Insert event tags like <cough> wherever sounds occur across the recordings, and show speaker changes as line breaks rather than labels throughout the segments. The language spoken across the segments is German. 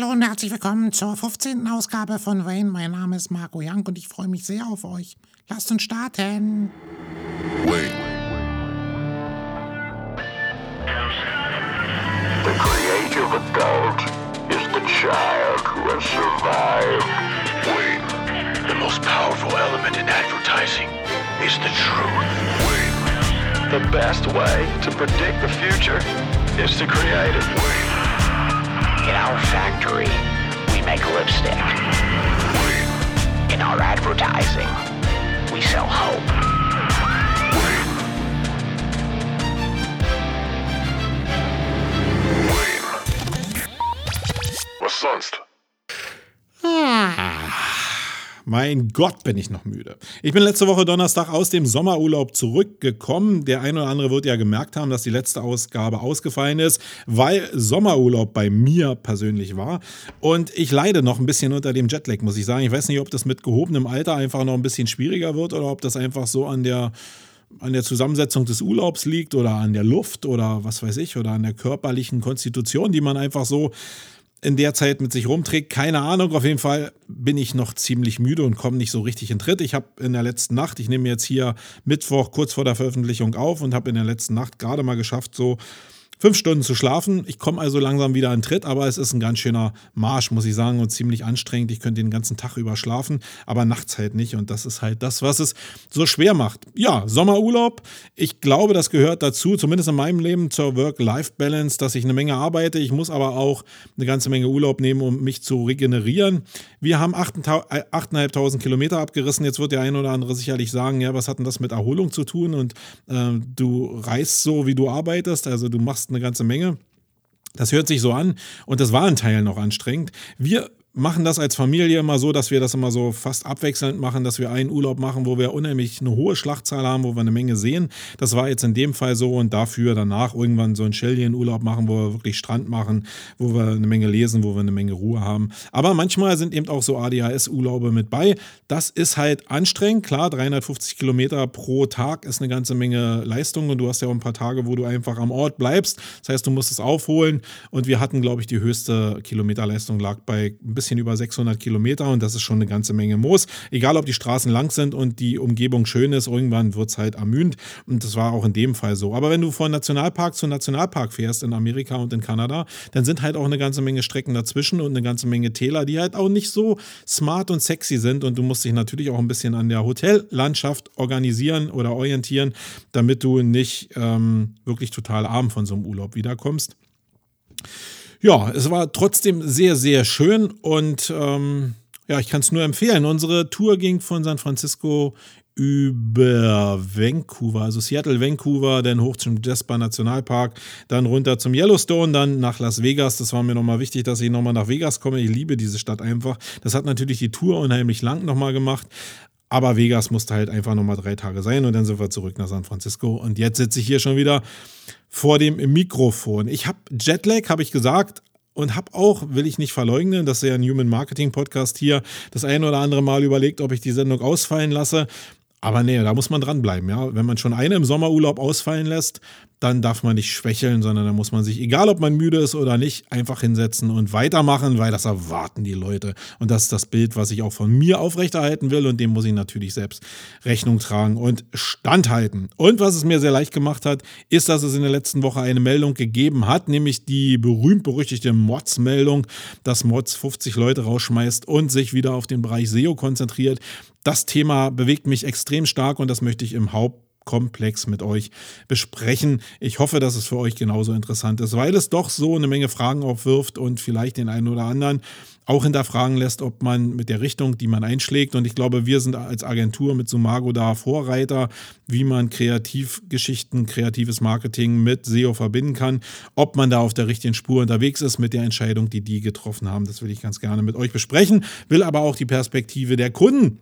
hallo und herzlich willkommen zur 15. Ausgabe von Wayne. Mein Name ist Marco Young und ich freue mich sehr auf euch. Lasst uns starten.
Wayne. The creative adult is the child who has survived. Wayne. The most powerful element in advertising is the truth. Wayne.
The best way to predict the future is to create it.
Wayne.
In our factory, we make lipstick. In our advertising, we sell hope.
Wayne. Wayne. Was sonst?
Mein Gott, bin ich noch müde. Ich bin letzte Woche Donnerstag aus dem Sommerurlaub zurückgekommen. Der eine oder andere wird ja gemerkt haben, dass die letzte Ausgabe ausgefallen ist, weil Sommerurlaub bei mir persönlich war. Und ich leide noch ein bisschen unter dem Jetlag, muss ich sagen. Ich weiß nicht, ob das mit gehobenem Alter einfach noch ein bisschen schwieriger wird oder ob das einfach so an der an der Zusammensetzung des Urlaubs liegt oder an der Luft oder was weiß ich oder an der körperlichen Konstitution, die man einfach so in der Zeit mit sich rumträgt. Keine Ahnung, auf jeden Fall bin ich noch ziemlich müde und komme nicht so richtig in Tritt. Ich habe in der letzten Nacht, ich nehme jetzt hier Mittwoch kurz vor der Veröffentlichung auf und habe in der letzten Nacht gerade mal geschafft, so fünf Stunden zu schlafen. Ich komme also langsam wieder in Tritt, aber es ist ein ganz schöner Marsch, muss ich sagen, und ziemlich anstrengend. Ich könnte den ganzen Tag über schlafen, aber nachts halt nicht. Und das ist halt das, was es so schwer macht. Ja, Sommerurlaub. Ich glaube, das gehört dazu, zumindest in meinem Leben, zur Work-Life-Balance, dass ich eine Menge arbeite. Ich muss aber auch eine ganze Menge Urlaub nehmen, um mich zu regenerieren. Wir haben 8.500 Kilometer abgerissen. Jetzt wird der ein oder andere sicherlich sagen, ja, was hat denn das mit Erholung zu tun? Und äh, du reist so, wie du arbeitest. Also du machst eine ganze Menge. Das hört sich so an und das war in Teilen noch anstrengend. Wir machen das als Familie immer so, dass wir das immer so fast abwechselnd machen, dass wir einen Urlaub machen, wo wir unheimlich eine hohe Schlachtzahl haben, wo wir eine Menge sehen. Das war jetzt in dem Fall so und dafür danach irgendwann so einen Schellien-Urlaub machen, wo wir wirklich Strand machen, wo wir eine Menge lesen, wo wir eine Menge Ruhe haben. Aber manchmal sind eben auch so ADHS-Urlaube mit bei. Das ist halt anstrengend. Klar, 350 Kilometer pro Tag ist eine ganze Menge Leistung und du hast ja auch ein paar Tage, wo du einfach am Ort bleibst. Das heißt, du musst es aufholen und wir hatten, glaube ich, die höchste Kilometerleistung lag bei ein bisschen über 600 Kilometer und das ist schon eine ganze Menge Moos. Egal, ob die Straßen lang sind und die Umgebung schön ist, irgendwann wird es halt ermüdend und das war auch in dem Fall so. Aber wenn du von Nationalpark zu Nationalpark fährst in Amerika und in Kanada, dann sind halt auch eine ganze Menge Strecken dazwischen und eine ganze Menge Täler, die halt auch nicht so smart und sexy sind und du musst dich natürlich auch ein bisschen an der Hotellandschaft organisieren oder orientieren, damit du nicht ähm, wirklich total arm von so einem Urlaub wiederkommst ja, es war trotzdem sehr, sehr schön und ähm, ja, ich kann es nur empfehlen. Unsere Tour ging von San Francisco über Vancouver, also Seattle, Vancouver, dann hoch zum Jasper Nationalpark, dann runter zum Yellowstone, dann nach Las Vegas. Das war mir nochmal wichtig, dass ich nochmal nach Vegas komme. Ich liebe diese Stadt einfach. Das hat natürlich die Tour unheimlich lang nochmal gemacht. Aber Vegas musste halt einfach nochmal drei Tage sein und dann sind wir zurück nach San Francisco. Und jetzt sitze ich hier schon wieder vor dem Mikrofon. Ich habe Jetlag, habe ich gesagt, und habe auch, will ich nicht verleugnen, das ist ja ein Human Marketing Podcast hier, das ein oder andere Mal überlegt, ob ich die Sendung ausfallen lasse. Aber nee, da muss man dranbleiben, ja. Wenn man schon eine im Sommerurlaub ausfallen lässt, dann darf man nicht schwächeln, sondern dann muss man sich, egal ob man müde ist oder nicht, einfach hinsetzen und weitermachen, weil das erwarten die Leute. Und das ist das Bild, was ich auch von mir aufrechterhalten will und dem muss ich natürlich selbst Rechnung tragen und standhalten. Und was es mir sehr leicht gemacht hat, ist, dass es in der letzten Woche eine Meldung gegeben hat, nämlich die berühmt-berüchtigte Mods-Meldung, dass Mods 50 Leute rausschmeißt und sich wieder auf den Bereich SEO konzentriert. Das Thema bewegt mich extrem stark und das möchte ich im Haupt komplex mit euch besprechen. Ich hoffe, dass es für euch genauso interessant ist, weil es doch so eine Menge Fragen aufwirft und vielleicht den einen oder anderen auch hinterfragen lässt, ob man mit der Richtung, die man einschlägt, und ich glaube, wir sind als Agentur mit Sumago da Vorreiter, wie man Kreativgeschichten, kreatives Marketing mit SEO verbinden kann, ob man da auf der richtigen Spur unterwegs ist mit der Entscheidung, die die getroffen haben. Das will ich ganz gerne mit euch besprechen, will aber auch die Perspektive der Kunden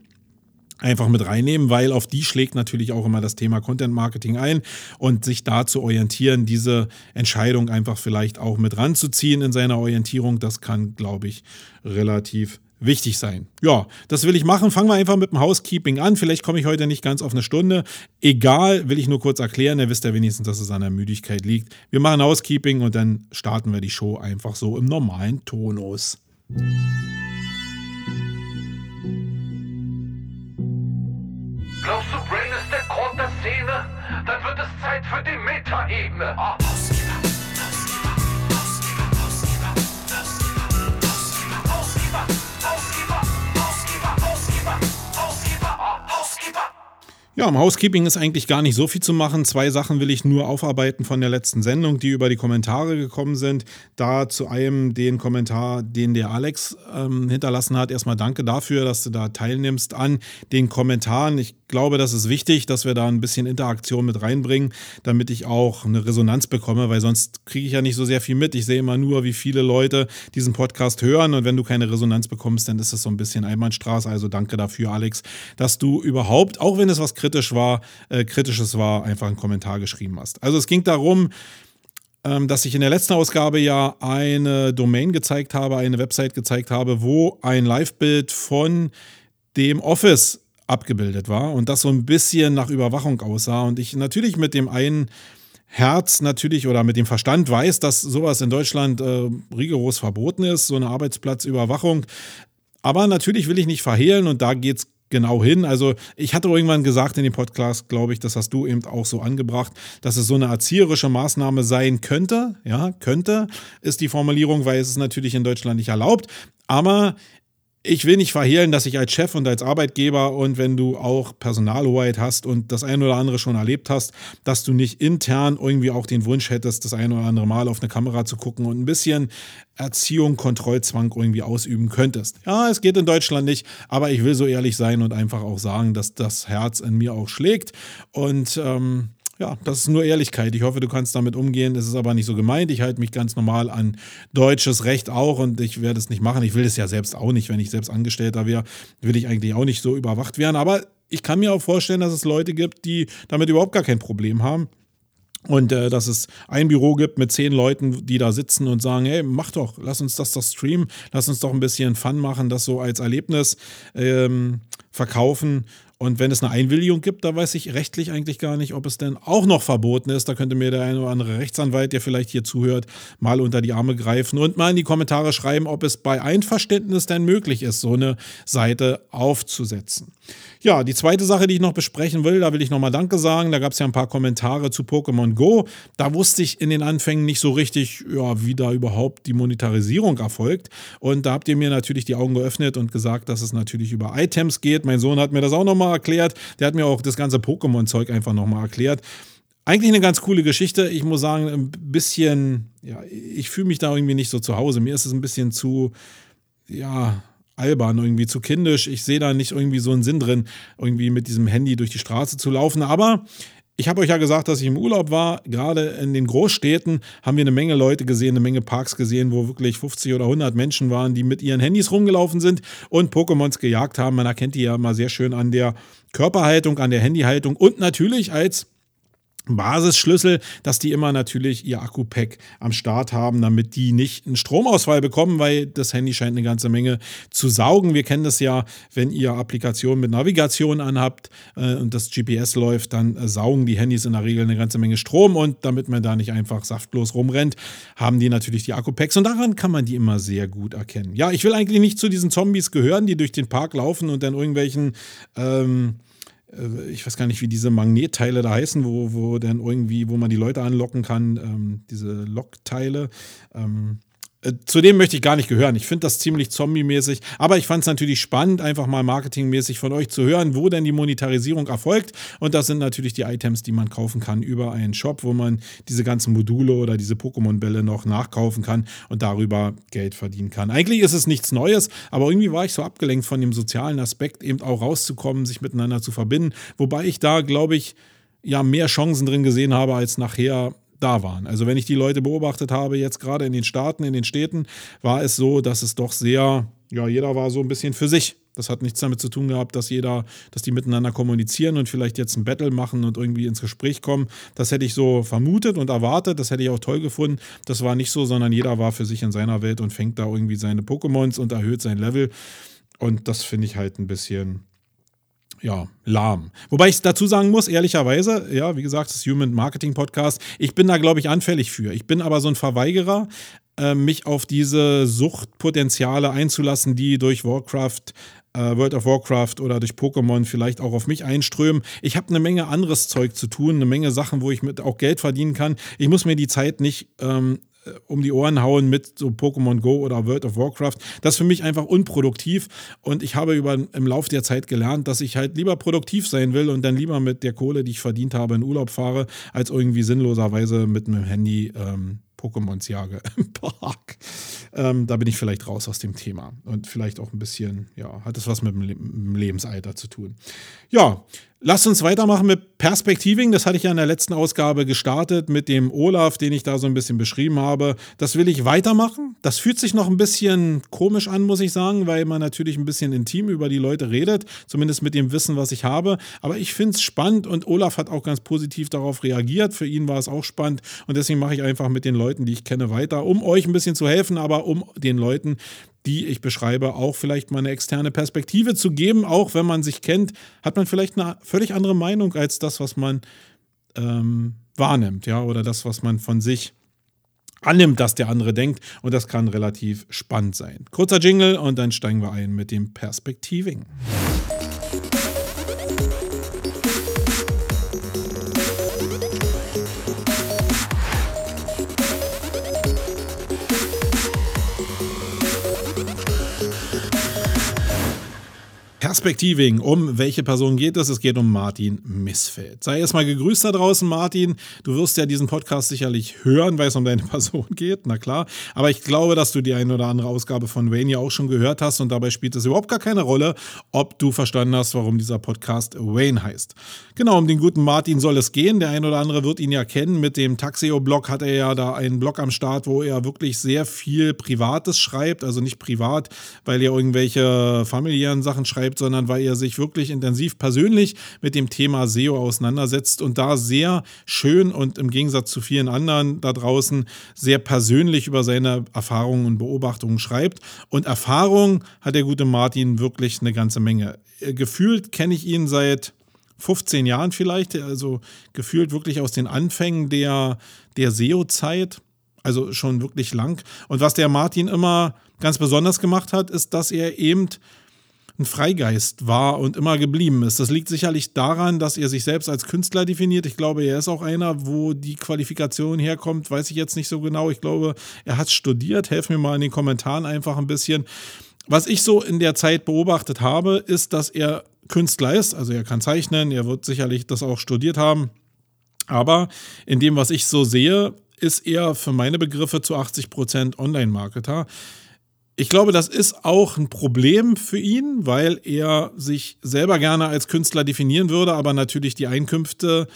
einfach mit reinnehmen, weil auf die schlägt natürlich auch immer das Thema Content Marketing ein und sich da zu orientieren, diese Entscheidung einfach vielleicht auch mit ranzuziehen in seiner Orientierung, das kann, glaube ich, relativ wichtig sein. Ja, das will ich machen. Fangen wir einfach mit dem Housekeeping an. Vielleicht komme ich heute nicht ganz auf eine Stunde. Egal, will ich nur kurz erklären. Ihr wisst ja wenigstens, dass es an der Müdigkeit liegt. Wir machen Housekeeping und dann starten wir die Show einfach so im normalen Tonus.
Glaubst du, Brain ist der Grund der Szene? Dann wird es Zeit für die Metaebene. Ah.
Ja, im Housekeeping ist eigentlich gar nicht so viel zu machen. Zwei Sachen will ich nur aufarbeiten von der letzten Sendung, die über die Kommentare gekommen sind. Da zu einem den Kommentar, den der Alex ähm, hinterlassen hat. Erstmal danke dafür, dass du da teilnimmst an den Kommentaren. Ich glaube, das ist wichtig, dass wir da ein bisschen Interaktion mit reinbringen, damit ich auch eine Resonanz bekomme, weil sonst kriege ich ja nicht so sehr viel mit. Ich sehe immer nur, wie viele Leute diesen Podcast hören und wenn du keine Resonanz bekommst, dann ist es so ein bisschen Einbahnstraße. Also danke dafür, Alex, dass du überhaupt, auch wenn es was kritisch war, äh, kritisches war, einfach einen Kommentar geschrieben hast. Also es ging darum, ähm, dass ich in der letzten Ausgabe ja eine Domain gezeigt habe, eine Website gezeigt habe, wo ein Live-Bild von dem Office abgebildet war und das so ein bisschen nach Überwachung aussah und ich natürlich mit dem einen Herz natürlich oder mit dem Verstand weiß, dass sowas in Deutschland äh, rigoros verboten ist, so eine Arbeitsplatzüberwachung. Aber natürlich will ich nicht verhehlen und da geht es genau hin. Also ich hatte irgendwann gesagt in dem Podcast, glaube ich, das hast du eben auch so angebracht, dass es so eine erzieherische Maßnahme sein könnte. Ja, könnte ist die Formulierung, weil es ist natürlich in Deutschland nicht erlaubt. Aber ich will nicht verhehlen, dass ich als Chef und als Arbeitgeber und wenn du auch Personalhoheit hast und das ein oder andere schon erlebt hast, dass du nicht intern irgendwie auch den Wunsch hättest, das ein oder andere Mal auf eine Kamera zu gucken und ein bisschen Erziehung, Kontrollzwang irgendwie ausüben könntest. Ja, es geht in Deutschland nicht, aber ich will so ehrlich sein und einfach auch sagen, dass das Herz in mir auch schlägt und ähm, ja, das ist nur Ehrlichkeit. Ich hoffe, du kannst damit umgehen. Es ist aber nicht so gemeint. Ich halte mich ganz normal an deutsches Recht auch und ich werde es nicht machen. Ich will es ja selbst auch nicht. Wenn ich selbst Angestellter wäre, will ich eigentlich auch nicht so überwacht werden. Aber ich kann mir auch vorstellen, dass es Leute gibt, die damit überhaupt gar kein Problem haben. Und äh, dass es ein Büro gibt mit zehn Leuten, die da sitzen und sagen, hey, mach doch, lass uns das doch streamen, lass uns doch ein bisschen Fun machen, das so als Erlebnis ähm, verkaufen. Und wenn es eine Einwilligung gibt, da weiß ich rechtlich eigentlich gar nicht, ob es denn auch noch verboten ist. Da könnte mir der eine oder andere Rechtsanwalt, der vielleicht hier zuhört, mal unter die Arme greifen und mal in die Kommentare schreiben, ob es bei Einverständnis denn möglich ist, so eine Seite aufzusetzen. Ja, die zweite Sache, die ich noch besprechen will, da will ich nochmal Danke sagen. Da gab es ja ein paar Kommentare zu Pokémon Go. Da wusste ich in den Anfängen nicht so richtig, ja, wie da überhaupt die Monetarisierung erfolgt. Und da habt ihr mir natürlich die Augen geöffnet und gesagt, dass es natürlich über Items geht. Mein Sohn hat mir das auch nochmal erklärt. Der hat mir auch das ganze Pokémon-Zeug einfach nochmal erklärt. Eigentlich eine ganz coole Geschichte. Ich muss sagen, ein bisschen, ja, ich fühle mich da irgendwie nicht so zu Hause. Mir ist es ein bisschen zu, ja, albern, irgendwie zu kindisch. Ich sehe da nicht irgendwie so einen Sinn drin, irgendwie mit diesem Handy durch die Straße zu laufen. Aber ich habe euch ja gesagt, dass ich im Urlaub war. Gerade in den Großstädten haben wir eine Menge Leute gesehen, eine Menge Parks gesehen, wo wirklich 50 oder 100 Menschen waren, die mit ihren Handys rumgelaufen sind und Pokémons gejagt haben. Man erkennt die ja mal sehr schön an der Körperhaltung, an der Handyhaltung und natürlich als Basisschlüssel, dass die immer natürlich ihr Akku-Pack am Start haben, damit die nicht einen Stromausfall bekommen, weil das Handy scheint eine ganze Menge zu saugen. Wir kennen das ja, wenn ihr Applikationen mit Navigation anhabt äh, und das GPS läuft, dann äh, saugen die Handys in der Regel eine ganze Menge Strom und damit man da nicht einfach saftlos rumrennt, haben die natürlich die Akku-Packs und daran kann man die immer sehr gut erkennen. Ja, ich will eigentlich nicht zu diesen Zombies gehören, die durch den Park laufen und dann irgendwelchen ähm, äh, ich weiß gar nicht, wie diese Magnetteile da heißen, wo, wo dann irgendwie, wo man die Leute anlocken kann, ähm, diese Lockteile. Ähm, äh, zu dem möchte ich gar nicht gehören. Ich finde das ziemlich zombie-mäßig, aber ich fand es natürlich spannend, einfach mal marketingmäßig von euch zu hören, wo denn die Monetarisierung erfolgt. Und das sind natürlich die Items, die man kaufen kann über einen Shop, wo man diese ganzen Module oder diese Pokémon-Bälle noch nachkaufen kann und darüber Geld verdienen kann. Eigentlich ist es nichts Neues, aber irgendwie war ich so abgelenkt von dem sozialen Aspekt, eben auch rauszukommen, sich miteinander zu verbinden. Wobei ich da, glaube ich, ja mehr Chancen drin gesehen habe, als nachher da waren. Also wenn ich die Leute beobachtet habe, jetzt gerade in den Staaten, in den Städten, war es so, dass es doch sehr, ja, jeder war so ein bisschen für sich. Das hat nichts damit zu tun gehabt, dass jeder, dass die miteinander kommunizieren und vielleicht jetzt ein Battle machen und irgendwie ins Gespräch kommen. Das hätte ich so vermutet und erwartet. Das hätte ich auch toll gefunden. Das war nicht so, sondern jeder war für sich in seiner Welt und fängt da irgendwie seine Pokémons und erhöht sein Level. Und das finde ich halt ein bisschen, ja, lahm. Wobei ich dazu sagen muss, ehrlicherweise, ja, wie gesagt, das Human Marketing Podcast, ich bin da, glaube ich, anfällig für. Ich bin aber so ein Verweigerer. äh, mich auf diese Suchtpotenziale einzulassen, die durch Warcraft äh, World of Warcraft oder durch Pokémon vielleicht auch auf mich einströmen. Ich habe eine Menge anderes Zeug zu tun, eine Menge Sachen, wo ich mit auch Geld verdienen kann. Ich muss mir die Zeit nicht ähm, äh, um die Ohren hauen mit so Pokémon Go oder World of Warcraft. Das ist für mich einfach unproduktiv und ich habe über, im Laufe der Zeit gelernt, dass ich halt lieber produktiv sein will und dann lieber mit der Kohle, die ich verdient habe, in Urlaub fahre, als irgendwie sinnloserweise mit einem Handy ähm, Pokémons jage <laughs> im Park. Ähm, da bin ich vielleicht raus aus dem Thema. Und vielleicht auch ein bisschen, ja, hat es was mit dem Lebensalter zu tun. Ja, Lasst uns weitermachen mit Perspektiving. Das hatte ich ja in der letzten Ausgabe gestartet mit dem Olaf, den ich da so ein bisschen beschrieben habe. Das will ich weitermachen. Das fühlt sich noch ein bisschen komisch an, muss ich sagen, weil man natürlich ein bisschen intim über die Leute redet, zumindest mit dem Wissen, was ich habe. Aber ich finde es spannend und Olaf hat auch ganz positiv darauf reagiert. Für ihn war es auch spannend und deswegen mache ich einfach mit den Leuten, die ich kenne, weiter, um euch ein bisschen zu helfen, aber um den Leuten, die ich beschreibe, auch vielleicht mal eine externe Perspektive zu geben. Auch wenn man sich kennt, hat man vielleicht eine völlig andere Meinung als das, was man ähm, wahrnimmt, ja, oder das, was man von sich annimmt, dass der andere denkt. Und das kann relativ spannend sein. Kurzer Jingle und dann steigen wir ein mit dem Perspektiving. Perspektiving. Um welche Person geht es? Es geht um Martin Missfeld. Sei erstmal gegrüßt da draußen, Martin. Du wirst ja diesen Podcast sicherlich hören, weil es um deine <laughs> Person geht, na klar. Aber ich glaube, dass du die eine oder andere Ausgabe von Wayne ja auch schon gehört hast und dabei spielt es überhaupt gar keine Rolle, ob du verstanden hast, warum dieser Podcast Wayne heißt. Genau, um den guten Martin soll es gehen. Der eine oder andere wird ihn ja kennen. Mit dem Taxio-Blog hat er ja da einen Blog am Start, wo er wirklich sehr viel Privates schreibt. Also nicht privat, weil er irgendwelche familiären Sachen schreibt, schreibt, sondern weil er sich wirklich intensiv persönlich mit dem Thema SEO auseinandersetzt und da sehr schön und im Gegensatz zu vielen anderen da draußen sehr persönlich über seine Erfahrungen und Beobachtungen schreibt. Und Erfahrung hat der gute Martin wirklich eine ganze Menge. Gefühlt kenne ich ihn seit 15 Jahren vielleicht, also gefühlt wirklich aus den Anfängen der, der SEO-Zeit, also schon wirklich lang. Und was der Martin immer ganz besonders gemacht hat, ist, dass er eben ein Freigeist war und immer geblieben ist. Das liegt sicherlich daran, dass er sich selbst als Künstler definiert. Ich glaube, er ist auch einer, wo die Qualifikation herkommt, weiß ich jetzt nicht so genau. Ich glaube, er hat studiert. Helf mir mal in den Kommentaren einfach ein bisschen. Was ich so in der Zeit beobachtet habe, ist, dass er Künstler ist. Also er kann zeichnen, er wird sicherlich das auch studiert haben. Aber in dem, was ich so sehe, ist er für meine Begriffe zu 80 Prozent Online-Marketer. Ich glaube, das ist auch ein Problem für ihn, weil er sich selber gerne als Künstler definieren würde, aber natürlich die Einkünfte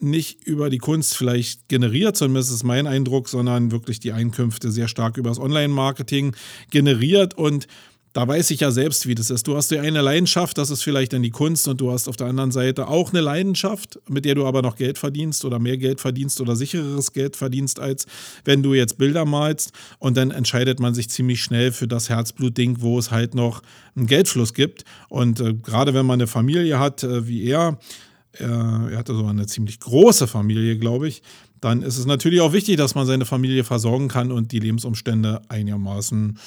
nicht über die Kunst vielleicht generiert, zumindest ist mein Eindruck, sondern wirklich die Einkünfte sehr stark über das Online-Marketing generiert. Und da weiß ich ja selbst, wie das ist. Du hast ja eine Leidenschaft, das ist vielleicht dann die Kunst und du hast auf der anderen Seite auch eine Leidenschaft, mit der du aber noch Geld verdienst oder mehr Geld verdienst oder sichereres Geld verdienst, als wenn du jetzt Bilder malst und dann entscheidet man sich ziemlich schnell für das Herzblutding, wo es halt noch einen Geldfluss gibt. Und äh, gerade wenn man eine Familie hat, äh, wie er, äh, er hatte so eine ziemlich große Familie, glaube ich, dann ist es natürlich auch wichtig, dass man seine Familie versorgen kann und die Lebensumstände einigermaßen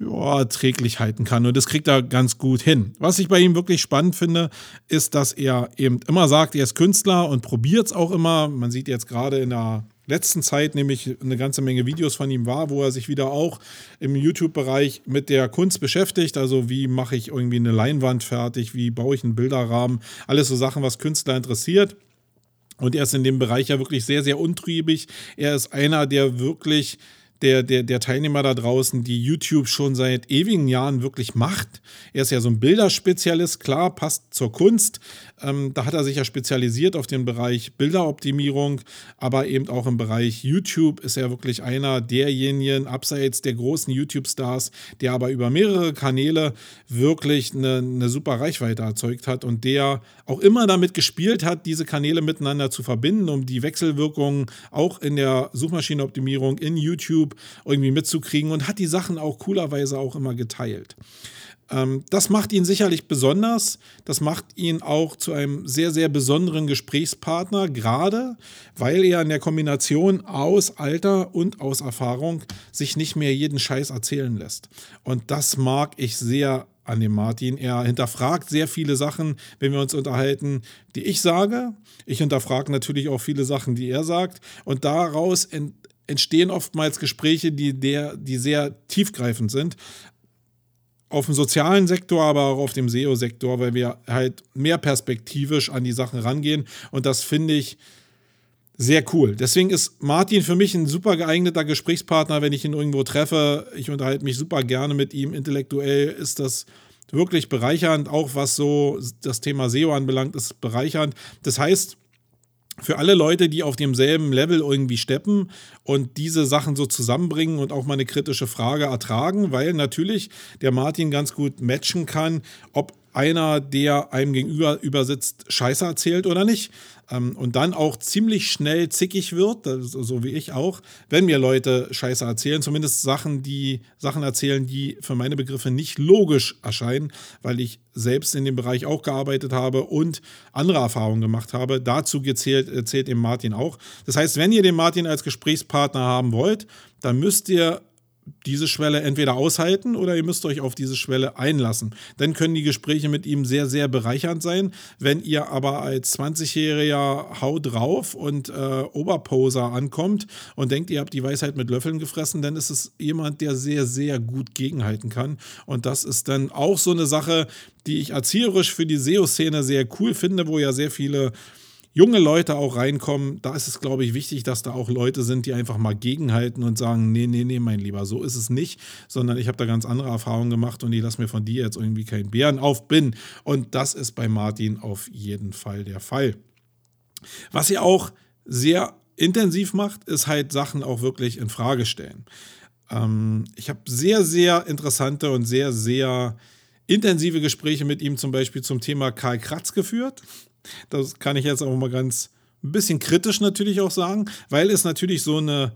ja, träglich halten kann. Und das kriegt er ganz gut hin. Was ich bei ihm wirklich spannend finde, ist, dass er eben immer sagt, er ist Künstler und probiert es auch immer. Man sieht jetzt gerade in der letzten Zeit nämlich eine ganze Menge Videos von ihm war, wo er sich wieder auch im YouTube-Bereich mit der Kunst beschäftigt. Also wie mache ich irgendwie eine Leinwand fertig, wie baue ich einen Bilderrahmen, alles so Sachen, was Künstler interessiert. Und er ist in dem Bereich ja wirklich sehr, sehr untriebig. Er ist einer, der wirklich der, der, der Teilnehmer da draußen, die YouTube schon seit ewigen Jahren wirklich macht. Er ist ja so ein Bilderspezialist, klar, passt zur Kunst. Ähm, da hat er sich ja spezialisiert auf den Bereich Bilderoptimierung, aber eben auch im Bereich YouTube ist er wirklich einer derjenigen, abseits der großen YouTube-Stars, der aber über mehrere Kanäle wirklich eine, eine super Reichweite erzeugt hat und der auch immer damit gespielt hat, diese Kanäle miteinander zu verbinden, um die Wechselwirkungen auch in der Suchmaschinenoptimierung in YouTube YouTube irgendwie mitzukriegen und hat die Sachen auch coolerweise auch immer geteilt. Ähm, das macht ihn sicherlich besonders. Das macht ihn auch zu einem sehr, sehr besonderen Gesprächspartner, gerade weil er in der Kombination aus Alter und aus Erfahrung sich nicht mehr jeden Scheiß erzählen lässt. Und das mag ich sehr an dem Martin. Er hinterfragt sehr viele Sachen, wenn wir uns unterhalten, die ich sage. Ich hinterfrage natürlich auch viele Sachen, die er sagt. Und daraus entstehen oftmals Gespräche, die, der, die sehr tiefgreifend sind auf dem sozialen Sektor, aber auch auf dem SEO-Sektor, weil wir halt mehr perspektivisch an die Sachen rangehen. Und das finde ich sehr cool. Deswegen ist Martin für mich ein super geeigneter Gesprächspartner, wenn ich ihn irgendwo treffe. Ich unterhalte mich super gerne mit ihm. Intellektuell ist das wirklich bereichernd, auch was so das Thema SEO anbelangt, ist bereichernd. Das heißt, für alle Leute, die auf demselben Level irgendwie steppen und diese Sachen so zusammenbringen und auch mal eine kritische Frage ertragen, weil natürlich der Martin ganz gut matchen kann, ob einer, der einem gegenüber übersitzt, Scheiße erzählt oder nicht. Ähm, und dann auch ziemlich schnell zickig wird, so wie ich auch, wenn mir Leute Scheiße erzählen, zumindest Sachen, die Sachen erzählen, die für meine Begriffe nicht logisch erscheinen, weil ich selbst in dem Bereich auch gearbeitet habe und andere Erfahrungen gemacht habe. Dazu gezählt, erzählt eben Martin auch. Das heißt, wenn ihr den Martin als Gesprächspartner haben wollt, dann müsst ihr diese Schwelle entweder aushalten oder ihr müsst euch auf diese Schwelle einlassen. Dann können die Gespräche mit ihm sehr, sehr bereichernd sein. Wenn ihr aber als 20-Jähriger Hau drauf und äh, Oberposer ankommt und denkt, ihr habt die Weisheit mit Löffeln gefressen, dann ist es jemand, der sehr, sehr gut gegenhalten kann. Und das ist dann auch so eine Sache, die ich erzieherisch für die SEO-Szene sehr cool finde, wo ja sehr viele junge Leute auch reinkommen, da ist es, glaube ich, wichtig, dass da auch Leute sind, die einfach mal gegenhalten und sagen, nee, nee, nee, mein Lieber, so ist es nicht, sondern ich habe da ganz andere Erfahrungen gemacht und ich lasse mir von dir jetzt irgendwie keinen Bären aufbinden. Und das ist bei Martin auf jeden Fall der Fall. Was ihr auch sehr intensiv macht, ist halt Sachen auch wirklich in Frage stellen. Ähm, ich habe sehr, sehr interessante und sehr, sehr intensive Gespräche mit ihm zum Beispiel zum Thema Karl Kratz geführt. Das kann ich jetzt auch mal ganz ein bisschen kritisch natürlich auch sagen, weil es natürlich so eine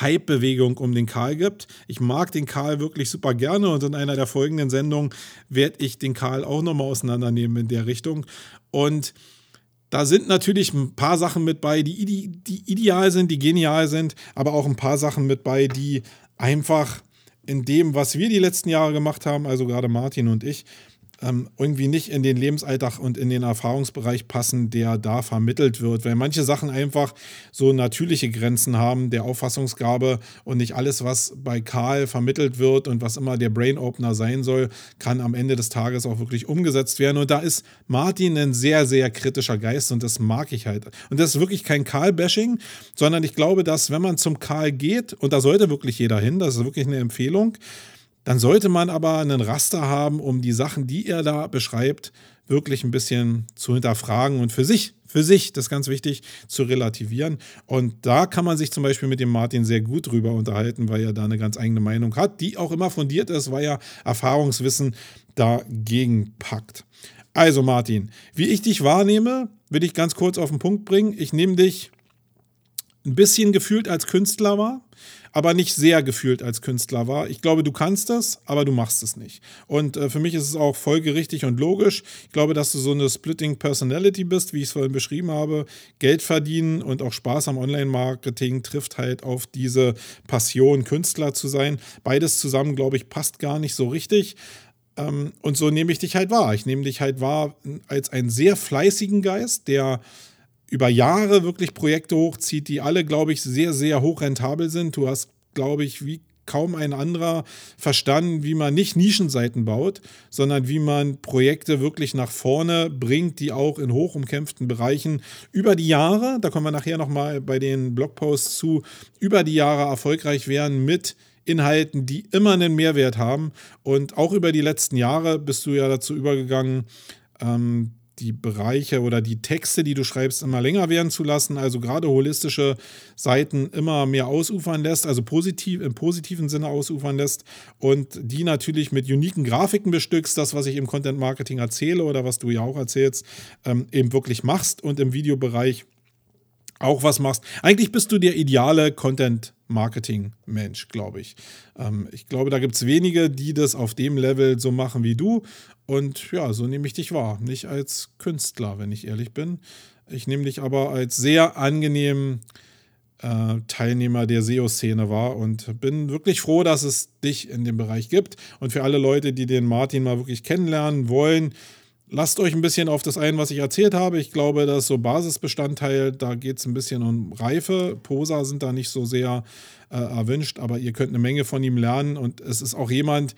Hype-Bewegung um den Karl gibt. Ich mag den Karl wirklich super gerne und in einer der folgenden Sendungen werde ich den Karl auch nochmal auseinandernehmen in der Richtung. Und da sind natürlich ein paar Sachen mit bei, die, die ideal sind, die genial sind, aber auch ein paar Sachen mit bei, die einfach in dem, was wir die letzten Jahre gemacht haben, also gerade Martin und ich, ähm, irgendwie nicht in den Lebensalltag und in den Erfahrungsbereich passen, der da vermittelt wird. Weil manche Sachen einfach so natürliche Grenzen haben der Auffassungsgabe und nicht alles, was bei Karl vermittelt wird und was immer der Brain Opener sein soll, kann am Ende des Tages auch wirklich umgesetzt werden. Und da ist Martin ein sehr, sehr kritischer Geist und das mag ich halt. Und das ist wirklich kein Karl-Bashing, sondern ich glaube, dass wenn man zum Karl geht, und da sollte wirklich jeder hin, das ist wirklich eine Empfehlung, dann sollte man aber einen Raster haben, um die Sachen, die er da beschreibt, wirklich ein bisschen zu hinterfragen und für sich, für sich, das ist ganz wichtig, zu relativieren. Und da kann man sich zum Beispiel mit dem Martin sehr gut drüber unterhalten, weil er da eine ganz eigene Meinung hat, die auch immer fundiert ist, weil er Erfahrungswissen dagegen packt. Also Martin, wie ich dich wahrnehme, will ich ganz kurz auf den Punkt bringen. Ich nehme dich ein bisschen gefühlt als Künstler wahr aber nicht sehr gefühlt als Künstler war. Ich glaube, du kannst das, aber du machst es nicht. Und äh, für mich ist es auch folgerichtig und logisch. Ich glaube, dass du so eine Splitting Personality bist, wie ich es vorhin beschrieben habe. Geld verdienen und auch Spaß am Online-Marketing trifft halt auf diese Passion, Künstler zu sein. Beides zusammen, glaube ich, passt gar nicht so richtig. Ähm, und so nehme ich dich halt wahr. Ich nehme dich halt wahr als einen sehr fleißigen Geist, der über Jahre wirklich Projekte hochzieht, die alle, glaube ich, sehr, sehr hochrentabel sind. Du hast, glaube ich, wie kaum ein anderer verstanden, wie man nicht Nischenseiten baut, sondern wie man Projekte wirklich nach vorne bringt, die auch in hochumkämpften Bereichen über die Jahre, da kommen wir nachher nochmal bei den Blogposts zu, über die Jahre erfolgreich werden mit Inhalten, die immer einen Mehrwert haben. Und auch über die letzten Jahre bist du ja dazu übergegangen, ähm, die Bereiche oder die Texte, die du schreibst, immer länger werden zu lassen, also gerade holistische Seiten immer mehr ausufern lässt, also positiv, im positiven Sinne ausufern lässt und die natürlich mit uniken Grafiken bestückst, das, was ich im Content Marketing erzähle oder was du ja auch erzählst, ähm, eben wirklich machst und im Videobereich auch was machst. Eigentlich bist du der ideale Content Marketing-Mensch, glaube ich. Ähm, ich glaube, da gibt es wenige, die das auf dem Level so machen wie du. Und ja, so nehme ich dich wahr. Nicht als Künstler, wenn ich ehrlich bin. Ich nehme dich aber als sehr angenehmen äh, Teilnehmer der SEO-Szene war und bin wirklich froh, dass es dich in dem Bereich gibt. Und für alle Leute, die den Martin mal wirklich kennenlernen wollen, lasst euch ein bisschen auf das ein, was ich erzählt habe. Ich glaube, das ist so Basisbestandteil, da geht es ein bisschen um Reife. Posa sind da nicht so sehr äh, erwünscht, aber ihr könnt eine Menge von ihm lernen und es ist auch jemand,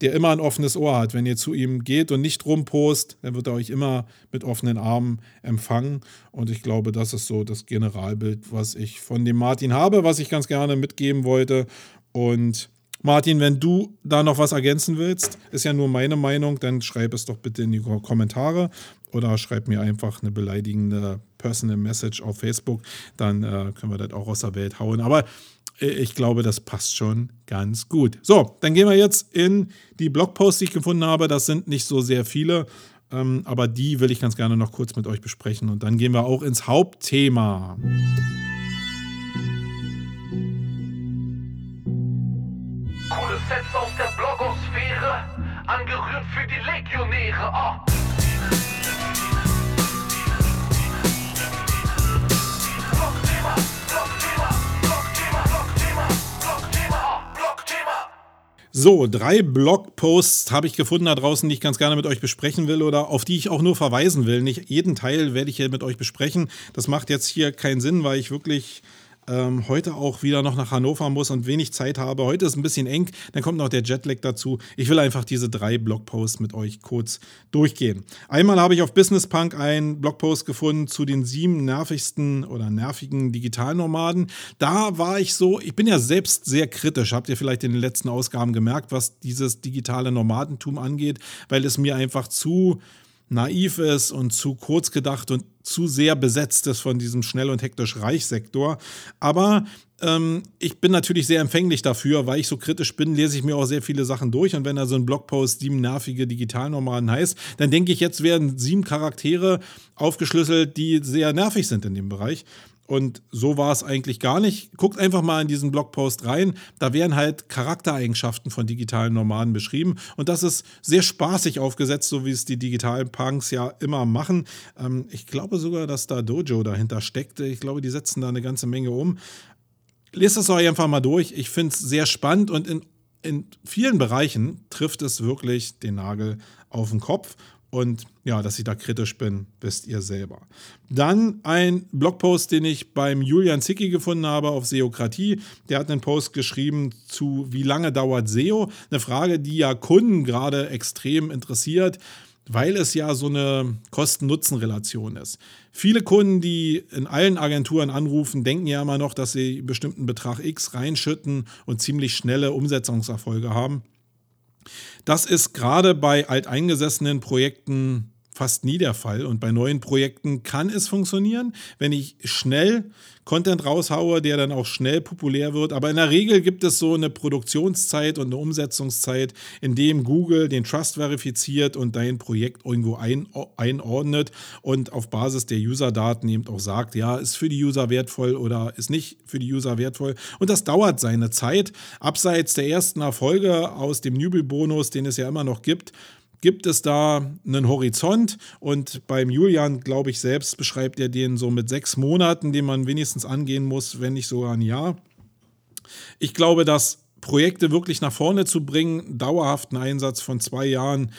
der immer ein offenes Ohr hat. Wenn ihr zu ihm geht und nicht rumpost, dann wird er euch immer mit offenen Armen empfangen. Und ich glaube, das ist so das Generalbild, was ich von dem Martin habe, was ich ganz gerne mitgeben wollte. Und Martin, wenn du da noch was ergänzen willst, ist ja nur meine Meinung, dann schreib es doch bitte in die Kommentare oder schreib mir einfach eine beleidigende Personal Message auf Facebook. Dann äh, können wir das auch aus der Welt hauen. Aber äh, ich glaube, das passt schon ganz gut. So, dann gehen wir jetzt in die Blogposts, die ich gefunden habe. Das sind nicht so sehr viele, ähm, aber die will ich ganz gerne noch kurz mit euch besprechen. Und dann gehen wir auch ins Hauptthema.
Coole Sets aus der Blogosphäre, angerührt für die Legionäre. Oh, Blogthema.
So, drei Blogposts habe ich gefunden da draußen, die ich ganz gerne mit euch besprechen will oder auf die ich auch nur verweisen will. Nicht jeden Teil werde ich hier mit euch besprechen. Das macht jetzt hier keinen Sinn, weil ich wirklich ähm, heute auch wieder noch nach Hannover muss und wenig Zeit habe. Heute ist ein bisschen eng, dann kommt noch der Jetlag dazu. Ich will einfach diese drei Blogposts mit euch kurz durchgehen. Einmal habe ich auf Business Punk einen Blogpost gefunden zu den sieben nervigsten oder nervigen Digitalnomaden. Da war ich so, ich bin ja selbst sehr kritisch, habt ihr vielleicht in den letzten Ausgaben gemerkt, was dieses digitale Nomadentum angeht, weil es mir einfach zu naiv ist und zu kurz gedacht und zu sehr besetzt ist von diesem schnell und hektisch Reichsektor. Aber ähm, ich bin natürlich sehr empfänglich dafür, weil ich so kritisch bin, lese ich mir auch sehr viele Sachen durch. Und wenn da so ein Blogpost sieben nervige Digitalnomaden heißt, dann denke ich, jetzt werden sieben Charaktere aufgeschlüsselt, die sehr nervig sind in dem Bereich. Und so war es eigentlich gar nicht. Guckt einfach mal in diesen Blogpost rein. Da werden halt Charaktereigenschaften von digitalen Nomaden beschrieben. Und das ist sehr spaßig aufgesetzt, so wie es die digitalen Punks ja immer machen. Ähm, ich glaube sogar, dass da Dojo dahinter steckt. Ich glaube, die setzen da eine ganze Menge um. Lest es euch einfach mal durch. Ich finde es sehr spannend und in, in vielen Bereichen trifft es wirklich den Nagel auf den Kopf. Und ja, dass ich da kritisch bin, wisst ihr selber. Dann ein Blogpost, den ich beim Julian Zicki gefunden habe auf Seokratie. Der hat einen Post geschrieben zu Wie lange dauert SEO? Eine Frage, die ja Kunden gerade extrem interessiert, weil es ja so eine Kosten-Nutzen-Relation ist. Viele Kunden, die in allen Agenturen anrufen, denken ja immer noch, dass sie bestimmten Betrag X reinschütten und ziemlich schnelle Umsetzungserfolge haben. Das ist gerade bei alteingesessenen Projekten fast nie der Fall. Und bei neuen Projekten kann es funktionieren, wenn ich schnell Content raushaue, der dann auch schnell populär wird. Aber in der Regel gibt es so eine Produktionszeit und eine Umsetzungszeit, in dem Google den Trust verifiziert und dein Projekt irgendwo ein, einordnet und auf Basis der User-Daten eben auch sagt, ja, ist für die User wertvoll oder ist nicht für die User wertvoll. Und das dauert seine Zeit. Abseits der ersten Erfolge aus dem Newbie-Bonus, den es ja immer noch gibt, gibt es da einen Horizont und beim Julian, glaube ich, selbst beschreibt er den so mit sechs Monaten, den man wenigstens angehen muss, wenn nicht sogar ein Jahr. Ich glaube, dass Projekte wirklich nach vorne zu bringen, dauerhaften Einsatz von zwei Jahren,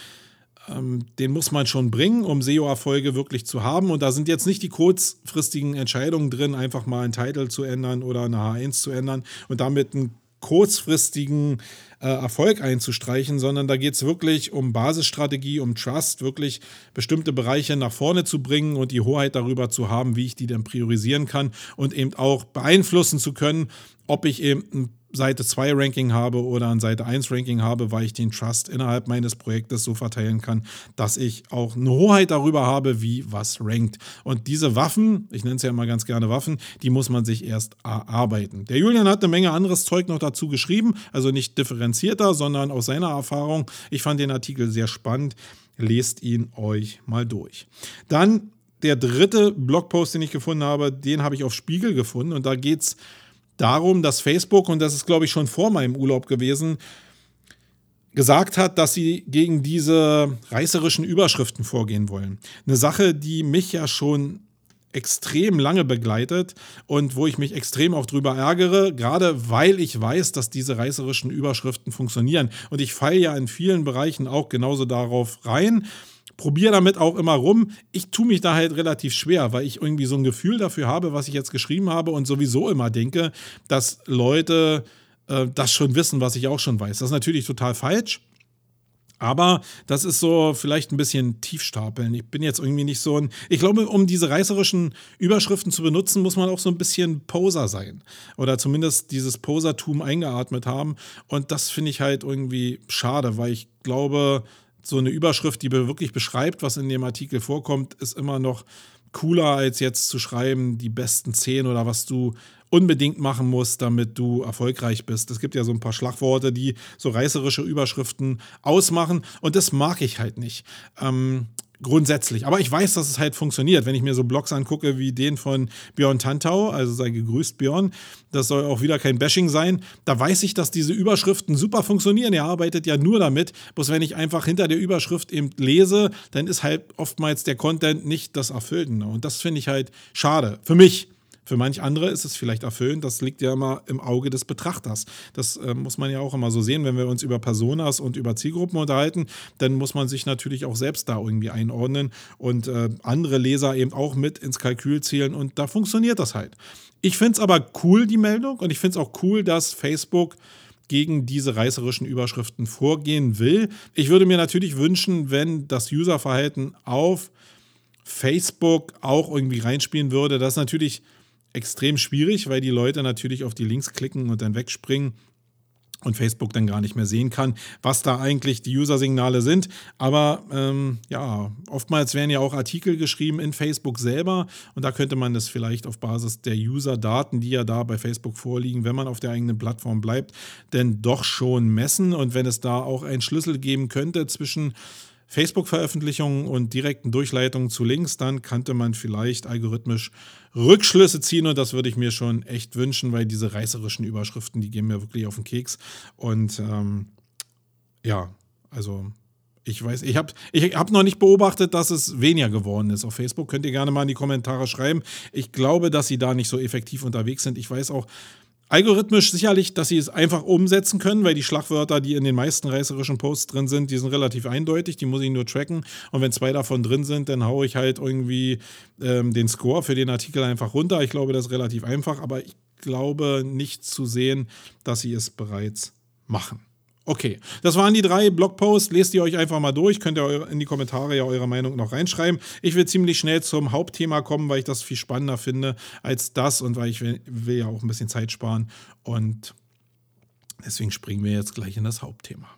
ähm, den muss man schon bringen, um SEO-Erfolge wirklich zu haben. Und da sind jetzt nicht die kurzfristigen Entscheidungen drin, einfach mal einen Titel zu ändern oder eine H1 zu ändern und damit einen kurzfristigen äh, Erfolg einzustreichen, sondern da geht es wirklich um Basisstrategie, um Trust, wirklich bestimmte Bereiche nach vorne zu bringen und die Hoheit darüber zu haben, wie ich die denn priorisieren kann und eben auch beeinflussen zu können, ob ich eben ein Seite 2 Ranking habe oder ein Seite 1 Ranking habe, weil ich den Trust innerhalb meines Projektes so verteilen kann, dass ich auch eine Hoheit darüber habe, wie was rankt. Und diese Waffen, ich nenne es ja immer ganz gerne Waffen, die muss man sich erst erarbeiten. Der Julian hat eine Menge anderes Zeug noch dazu geschrieben, also nicht differenzierter, sondern aus seiner Erfahrung. Ich fand den Artikel sehr spannend. Lest ihn euch mal durch. Dann der dritte Blogpost, den ich gefunden habe, den habe ich auf Spiegel gefunden und da geht es darum, dass Facebook, und das ist glaube ich schon vor meinem Urlaub gewesen, gesagt hat, dass sie gegen diese reißerischen Überschriften vorgehen wollen. Eine Sache, die mich ja schon extrem lange begleitet und wo ich mich extrem auch drüber ärgere, gerade weil ich weiß, dass diese reißerischen Überschriften funktionieren. Und ich falle ja in vielen Bereichen auch genauso darauf rein. Probiere damit auch immer rum. Ich tue mich da halt relativ schwer, weil ich irgendwie so ein Gefühl dafür habe, was ich jetzt geschrieben habe und sowieso immer denke, dass Leute äh, das schon wissen, was ich auch schon weiß. Das ist natürlich total falsch. Aber das ist so vielleicht ein bisschen tiefstapeln. Ich bin jetzt irgendwie nicht so ein. Ich glaube, um diese reißerischen Überschriften zu benutzen, muss man auch so ein bisschen Poser sein. Oder zumindest dieses Posertum eingeatmet haben. Und das finde ich halt irgendwie schade, weil ich glaube, so eine Überschrift, die wirklich beschreibt, was in dem Artikel vorkommt, ist immer noch cooler, als jetzt zu schreiben, die besten zehn oder was du unbedingt machen musst, damit du erfolgreich bist. Es gibt ja so ein paar Schlagworte, die so reißerische Überschriften ausmachen und das mag ich halt nicht. Ähm, grundsätzlich. Aber ich weiß, dass es halt funktioniert. Wenn ich mir so Blogs angucke wie den von Björn Tantau, also sei gegrüßt Björn, das soll auch wieder kein Bashing sein, da weiß ich, dass diese Überschriften super funktionieren. Er arbeitet ja nur damit. Bloß wenn ich einfach hinter der Überschrift eben lese, dann ist halt oftmals der Content nicht das Erfüllende. Und das finde ich halt schade. Für mich. Für manch andere ist es vielleicht erfüllend. Das liegt ja immer im Auge des Betrachters. Das äh, muss man ja auch immer so sehen, wenn wir uns über Personas und über Zielgruppen unterhalten. Dann muss man sich natürlich auch selbst da irgendwie einordnen und äh, andere Leser eben auch mit ins Kalkül zählen. Und da funktioniert das halt. Ich finde es aber cool, die Meldung. Und ich finde es auch cool, dass Facebook gegen diese reißerischen Überschriften vorgehen will. Ich würde mir natürlich wünschen, wenn das Userverhalten auf Facebook auch irgendwie reinspielen würde. Das ist natürlich extrem schwierig, weil die Leute natürlich auf die Links klicken und dann wegspringen und Facebook dann gar nicht mehr sehen kann, was da eigentlich die User-Signale sind. Aber ähm, ja, oftmals werden ja auch Artikel geschrieben in Facebook selber und da könnte man das vielleicht auf Basis der User-Daten, die ja da bei Facebook vorliegen, wenn man auf der eigenen Plattform bleibt, denn doch schon messen. Und wenn es da auch einen Schlüssel geben könnte zwischen Facebook-Veröffentlichungen und direkten Durchleitungen zu Links, dann könnte man vielleicht algorithmisch Rückschlüsse ziehen und das würde ich mir schon echt wünschen, weil diese reißerischen Überschriften, die gehen mir wirklich auf den Keks. Und ähm, ja, also ich weiß, ich habe ich hab noch nicht beobachtet, dass es weniger geworden ist auf Facebook. Könnt ihr gerne mal in die Kommentare schreiben. Ich glaube, dass sie da nicht so effektiv unterwegs sind. Ich weiß auch, Algorithmisch sicherlich, dass sie es einfach umsetzen können, weil die Schlagwörter, die in den meisten reißerischen Posts drin sind, die sind relativ eindeutig, die muss ich nur tracken. Und wenn zwei davon drin sind, dann haue ich halt irgendwie ähm, den Score für den Artikel einfach runter. Ich glaube, das ist relativ einfach, aber ich glaube nicht zu sehen, dass sie es bereits machen. Okay, das waren die drei Blogposts. Lest ihr euch einfach mal durch. Könnt ihr in die Kommentare ja eure Meinung noch reinschreiben. Ich will ziemlich schnell zum Hauptthema kommen, weil ich das viel spannender finde als das und weil ich will, will ja auch ein bisschen Zeit sparen. Und deswegen springen wir jetzt gleich in das Hauptthema.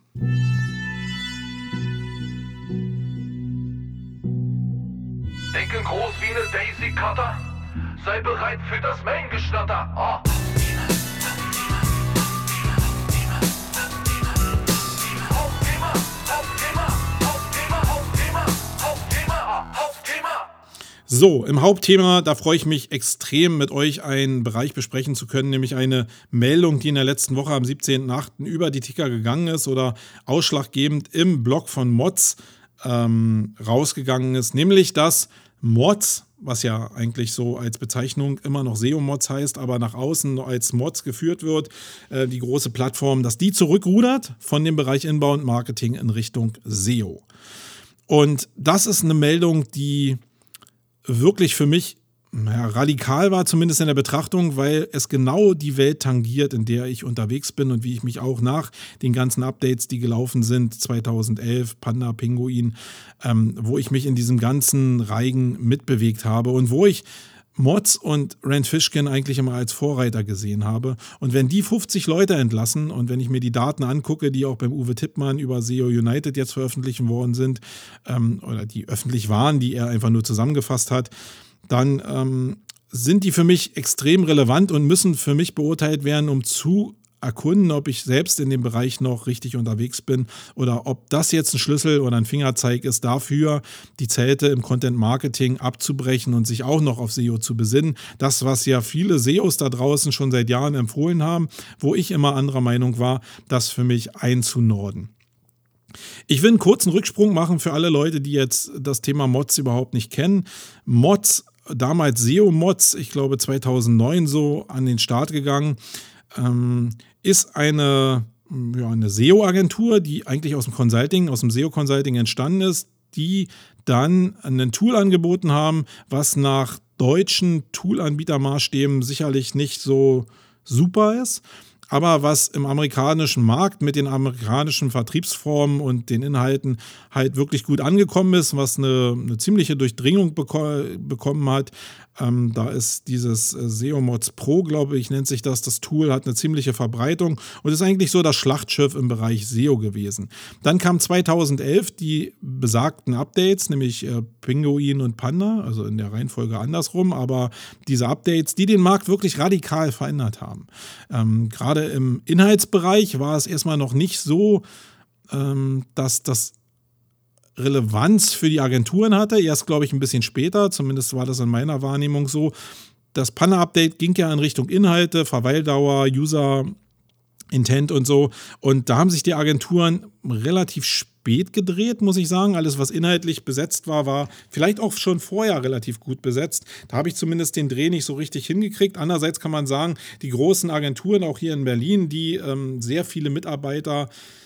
Denken groß wie eine Daisy Cutter. Sei bereit für das Main-Geschnatter. Ah.
So, im Hauptthema, da freue ich mich extrem, mit euch einen Bereich besprechen zu können, nämlich eine Meldung, die in der letzten Woche am 17.08. über die Ticker gegangen ist oder ausschlaggebend im Blog von Mods ähm, rausgegangen ist, nämlich dass Mods, was ja eigentlich so als Bezeichnung immer noch SEO-Mods heißt, aber nach außen als Mods geführt wird, äh, die große Plattform, dass die zurückrudert von dem Bereich Inbound Marketing in Richtung SEO. Und das ist eine Meldung, die wirklich für mich naja, radikal war, zumindest in der Betrachtung, weil es genau die Welt tangiert, in der ich unterwegs bin und wie ich mich auch nach den ganzen Updates, die gelaufen sind, 2011, Panda, Pinguin, ähm, wo ich mich in diesem ganzen Reigen mitbewegt habe und wo ich Mods und Rand Fishkin eigentlich immer als Vorreiter gesehen habe. Und wenn die 50 Leute entlassen und wenn ich mir die Daten angucke, die auch beim Uwe Tippmann über SEO United jetzt veröffentlicht worden sind, ähm, oder die öffentlich waren, die er einfach nur zusammengefasst hat, dann ähm, sind die für mich extrem relevant und müssen für mich beurteilt werden, um zu erkunden, ob ich selbst in dem Bereich noch richtig unterwegs bin oder ob das jetzt ein Schlüssel oder ein Fingerzeig ist dafür, die Zelte im Content Marketing abzubrechen und sich auch noch auf SEO zu besinnen. Das, was ja viele SEOs da draußen schon seit Jahren empfohlen haben, wo ich immer anderer Meinung war, das für mich einzunorden. Ich will einen kurzen Rücksprung machen für alle Leute, die jetzt das Thema Mods überhaupt nicht kennen. Mods, damals SEO-Mods, ich glaube 2009 so an den Start gegangen, ähm, ist eine, ja, eine SEO-Agentur, die eigentlich aus dem Consulting, aus dem SEO-Consulting entstanden ist, die dann ein Tool angeboten haben, was nach deutschen Toolanbietermaßstäben sicherlich nicht so super ist aber was im amerikanischen Markt mit den amerikanischen Vertriebsformen und den Inhalten halt wirklich gut angekommen ist, was eine, eine ziemliche Durchdringung beko bekommen hat. Ähm, da ist dieses äh, SEO Mods Pro, glaube ich, nennt sich das. Das Tool hat eine ziemliche Verbreitung und ist eigentlich so das Schlachtschiff im Bereich SEO gewesen. Dann kam 2011 die besagten Updates, nämlich äh, Pinguin und Panda, also in der Reihenfolge andersrum, aber diese Updates, die den Markt wirklich radikal verändert haben. Ähm, Gerade im Inhaltsbereich war es erstmal noch nicht so, ähm, dass das Relevanz für die Agenturen hatte. Erst, glaube ich, ein bisschen später, zumindest war das in meiner Wahrnehmung so. Das Panna-Update ging ja in Richtung Inhalte, Verweildauer, User, Intent und so. Und da haben sich die Agenturen relativ spät gedreht, muss ich sagen. Alles, was inhaltlich besetzt war, war vielleicht auch schon vorher relativ gut besetzt. Da habe ich zumindest den Dreh nicht so richtig hingekriegt. Andererseits kann man sagen, die großen Agenturen, auch hier in Berlin, die ähm, sehr viele Mitarbeiter äh,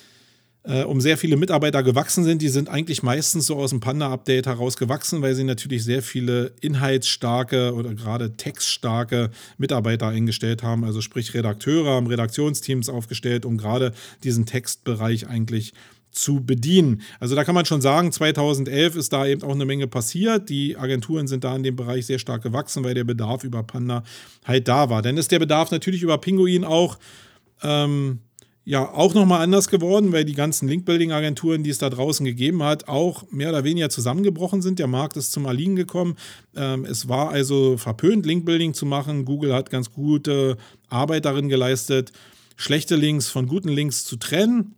um sehr viele Mitarbeiter gewachsen sind. Die sind eigentlich meistens so aus dem Panda-Update heraus gewachsen, weil sie natürlich sehr viele inhaltsstarke oder gerade textstarke Mitarbeiter eingestellt haben. Also sprich Redakteure haben Redaktionsteams aufgestellt, um gerade diesen Textbereich eigentlich zu bedienen. Also da kann man schon sagen, 2011 ist da eben auch eine Menge passiert. Die Agenturen sind da in dem Bereich sehr stark gewachsen, weil der Bedarf über Panda halt da war. Dann ist der Bedarf natürlich über Pinguin auch ähm, ja auch nochmal anders geworden, weil die ganzen Link-Building-Agenturen, die es da draußen gegeben hat, auch mehr oder weniger zusammengebrochen sind. Der Markt ist zum Erliegen gekommen. Ähm, es war also verpönt, Link-Building zu machen. Google hat ganz gute Arbeit darin geleistet, schlechte Links von guten Links zu trennen.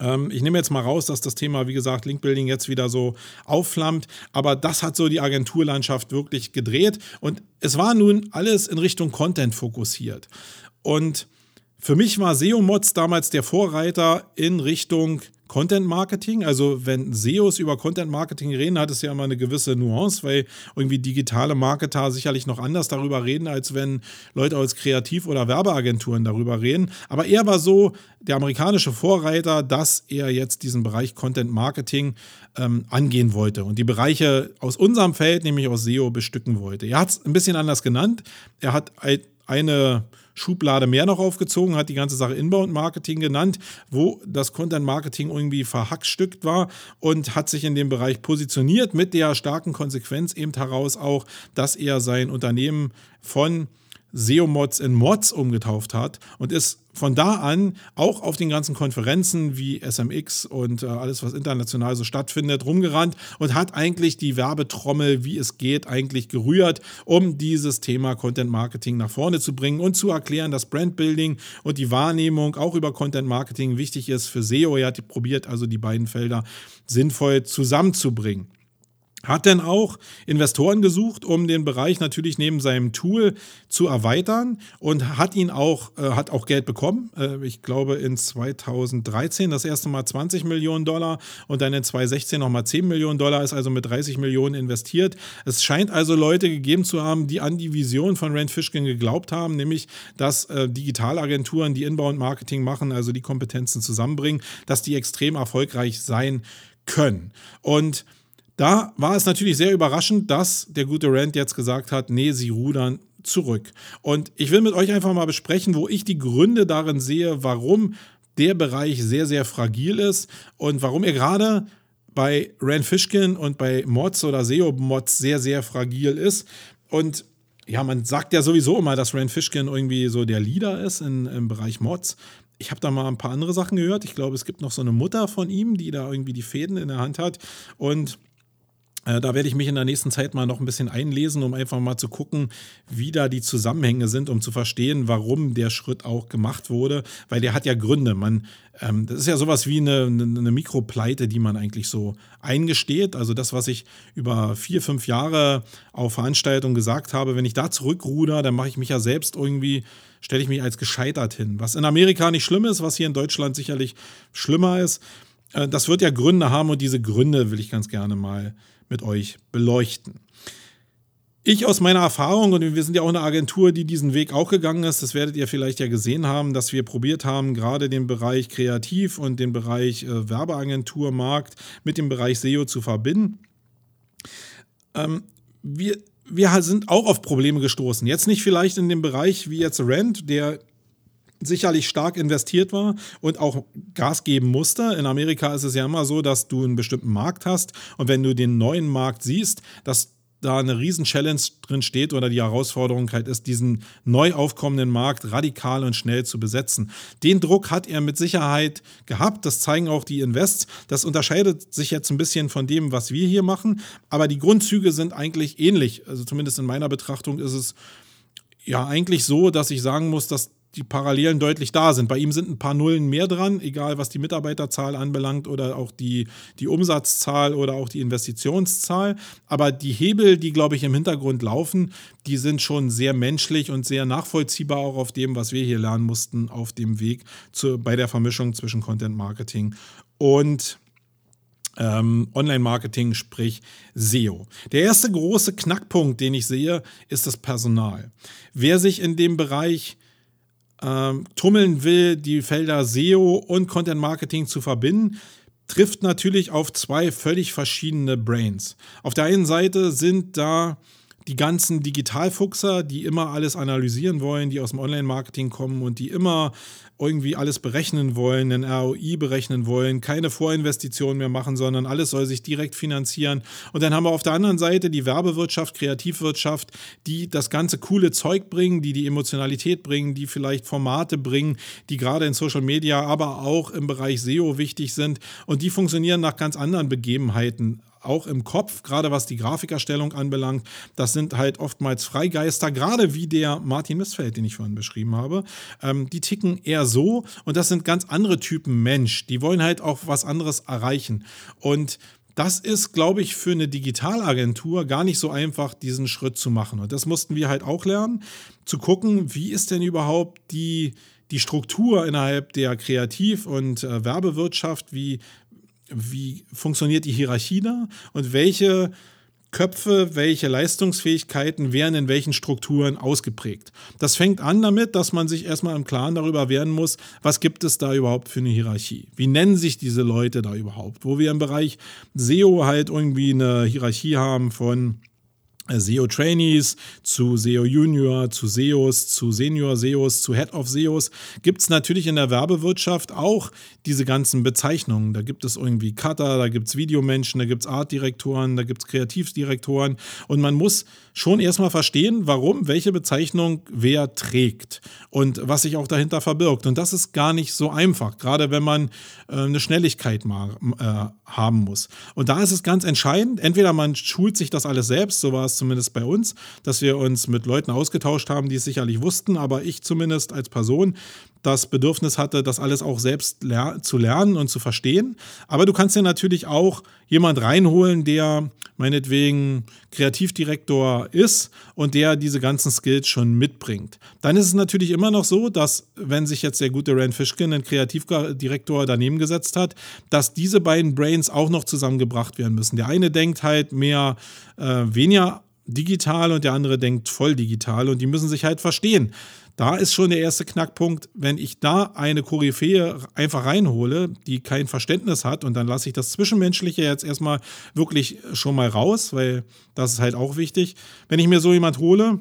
Ähm, ich nehme jetzt mal raus, dass das Thema, wie gesagt, Link-Building jetzt wieder so aufflammt. Aber das hat so die Agenturlandschaft wirklich gedreht. Und es war nun alles in Richtung Content fokussiert. Und für mich war SEO-Mods damals der Vorreiter in Richtung Content Marketing. Also wenn SEOs über Content Marketing reden, hat es ja immer eine gewisse Nuance, weil irgendwie digitale Marketer sicherlich noch anders darüber reden, als wenn Leute aus Kreativ- oder Werbeagenturen darüber reden. Aber er war so der amerikanische Vorreiter, dass er jetzt diesen Bereich Content Marketing ähm, angehen wollte und die Bereiche aus unserem Feld, nämlich aus SEO, bestücken wollte. Er hat es ein bisschen anders genannt. Er hat eine Schublade mehr noch aufgezogen, hat die ganze Sache Inbound Marketing genannt, wo das Content Marketing irgendwie verhackstückt war und hat sich in dem Bereich positioniert mit der starken Konsequenz eben heraus auch, dass er sein Unternehmen von SEO-Mods in Mods umgetauft hat und ist von da an auch auf den ganzen Konferenzen wie SMX und äh, alles, was international so stattfindet, rumgerannt und hat eigentlich die Werbetrommel, wie es geht, eigentlich gerührt, um dieses Thema Content Marketing nach vorne zu bringen und zu erklären, dass Brandbuilding und die Wahrnehmung auch über Content Marketing wichtig ist für SEO. Er hat probiert, also die beiden Felder sinnvoll zusammenzubringen. Hat dann auch Investoren gesucht, um den Bereich natürlich neben seinem Tool zu erweitern und hat ihn auch, äh, hat auch Geld bekommen. Äh, ich glaube in 2013 das erste Mal 20 Millionen Dollar und dann in 2016 nochmal 10 Millionen Dollar, ist also mit 30 Millionen investiert. Es scheint also Leute gegeben zu haben, die an die Vision von Rand Fishkin geglaubt haben, nämlich dass äh, Digitalagenturen, die Inbound-Marketing machen, also die Kompetenzen zusammenbringen, dass die extrem erfolgreich sein können. Und da war es natürlich sehr überraschend, dass der gute Rand jetzt gesagt hat, nee, sie rudern zurück. Und ich will mit euch einfach mal besprechen, wo ich die Gründe darin sehe, warum der Bereich sehr, sehr fragil ist und warum er gerade bei Rand Fishkin und bei Mods oder SEO-Mods sehr, sehr fragil ist. Und ja, man sagt ja sowieso immer, dass Rand Fishkin irgendwie so der Leader ist in, im Bereich Mods. Ich habe da mal ein paar andere Sachen gehört. Ich glaube, es gibt noch so eine Mutter von ihm, die da irgendwie die Fäden in der Hand hat. Und Da werde ich mich in der nächsten Zeit mal noch ein bisschen einlesen, um einfach mal zu gucken, wie da die Zusammenhänge sind, um zu verstehen, warum der Schritt auch gemacht wurde, weil der hat ja Gründe. Man, ähm, das ist ja sowas wie eine, eine, eine Mikropleite, die man eigentlich so eingesteht. Also das, was ich über vier, fünf Jahre auf Veranstaltungen gesagt habe, wenn ich da zurückruder, dann mache ich mich ja selbst irgendwie, stelle ich mich als gescheitert hin. Was in Amerika nicht schlimm ist, was hier in Deutschland sicherlich schlimmer ist. Äh, Das wird ja Gründe haben und diese Gründe will ich ganz gerne mal mit euch beleuchten. Ich aus meiner Erfahrung, und wir sind ja auch eine Agentur, die diesen Weg auch gegangen ist, das werdet ihr vielleicht ja gesehen haben, dass wir probiert haben, gerade den Bereich Kreativ und den Bereich äh, Werbeagentur, Markt mit dem Bereich SEO zu verbinden. Ähm, wir, wir sind auch auf Probleme gestoßen. Jetzt nicht vielleicht in dem Bereich wie jetzt Rent, der sicherlich stark investiert war und auch Gas geben musste. In Amerika ist es ja immer so, dass du einen bestimmten Markt hast und wenn du den neuen Markt siehst, dass da eine riesen Challenge drin steht oder die Herausforderung halt ist, diesen neu aufkommenden Markt radikal und schnell zu besetzen. Den Druck hat er mit Sicherheit gehabt. Das zeigen auch die Invests. Das unterscheidet sich jetzt ein bisschen von dem, was wir hier machen. Aber die Grundzüge sind eigentlich ähnlich. Also zumindest in meiner Betrachtung ist es ja eigentlich so, dass ich sagen muss, dass die Parallelen deutlich da sind. Bei ihm sind ein paar Nullen mehr dran, egal was die Mitarbeiterzahl anbelangt oder auch die, die Umsatzzahl oder auch die Investitionszahl. Aber die Hebel, die, glaube ich, im Hintergrund laufen, die sind schon sehr menschlich und sehr nachvollziehbar auch auf dem, was wir hier lernen mussten, auf dem Weg zu, bei der Vermischung zwischen Content Marketing und ähm, Online-Marketing, sprich SEO. Der erste große Knackpunkt, den ich sehe, ist das Personal. Wer sich in dem Bereich ähm, tummeln will, die Felder SEO und Content Marketing zu verbinden, trifft natürlich auf zwei völlig verschiedene Brains. Auf der einen Seite sind da die ganzen Digitalfuchser, die immer alles analysieren wollen, die aus dem Online-Marketing kommen und die immer irgendwie alles berechnen wollen, einen ROI berechnen wollen, keine Vorinvestitionen mehr machen, sondern alles soll sich direkt finanzieren. Und dann haben wir auf der anderen Seite die Werbewirtschaft, Kreativwirtschaft, die das ganze coole Zeug bringen, die die Emotionalität bringen, die vielleicht Formate bringen, die gerade in Social Media, aber auch im Bereich SEO wichtig sind. Und die funktionieren nach ganz anderen Begebenheiten auch im Kopf, gerade was die Grafikerstellung anbelangt. Das sind halt oftmals Freigeister, gerade wie der Martin Missfeld, den ich vorhin beschrieben habe. Ähm, die ticken eher so und das sind ganz andere Typen Mensch. Die wollen halt auch was anderes erreichen. Und das ist, glaube ich, für eine Digitalagentur gar nicht so einfach, diesen Schritt zu machen. Und das mussten wir halt auch lernen, zu gucken, wie ist denn überhaupt die, die Struktur innerhalb der Kreativ- und äh, Werbewirtschaft, wie, wie funktioniert die Hierarchie da und welche Köpfe, welche Leistungsfähigkeiten werden in welchen Strukturen ausgeprägt. Das fängt an damit, dass man sich erstmal im Klaren darüber werden muss, was gibt es da überhaupt für eine Hierarchie? Wie nennen sich diese Leute da überhaupt? Wo wir im Bereich SEO halt irgendwie eine Hierarchie haben von SEO-Trainees zu SEO Junior, zu SEOs, zu Senior SEOs, zu Head of SEOs, gibt es natürlich in der Werbewirtschaft auch diese ganzen Bezeichnungen. Da gibt es irgendwie Cutter, da gibt es Videomenschen, da gibt es Artdirektoren, da gibt es Kreativdirektoren und man muss schon erstmal verstehen, warum welche Bezeichnung wer trägt und was sich auch dahinter verbirgt. Und das ist gar nicht so einfach, gerade wenn man äh, eine Schnelligkeit mal, äh, haben muss. Und da ist es ganz entscheidend, entweder man schult sich das alles selbst, so war es zumindest bei uns, dass wir uns mit Leuten ausgetauscht haben, die es sicherlich wussten, aber ich zumindest als Person das Bedürfnis hatte, das alles auch selbst ler zu lernen und zu verstehen. Aber du kannst dir natürlich auch jemand reinholen, der meinetwegen Kreativdirektor ist und der diese ganzen Skills schon mitbringt. Dann ist es natürlich immer noch so, dass wenn sich jetzt der gute Rand Fishkin, ein Kreativdirektor, daneben gesetzt hat, dass diese beiden Brains auch noch zusammengebracht werden müssen. Der eine denkt halt mehr, äh, weniger digital und der andere denkt voll digital und die müssen sich halt verstehen. Da ist schon der erste Knackpunkt, wenn ich da eine Koryphäe einfach reinhole, die kein Verständnis hat und dann lasse ich das Zwischenmenschliche jetzt erstmal wirklich schon mal raus, weil das ist halt auch wichtig. Wenn ich mir so jemand hole,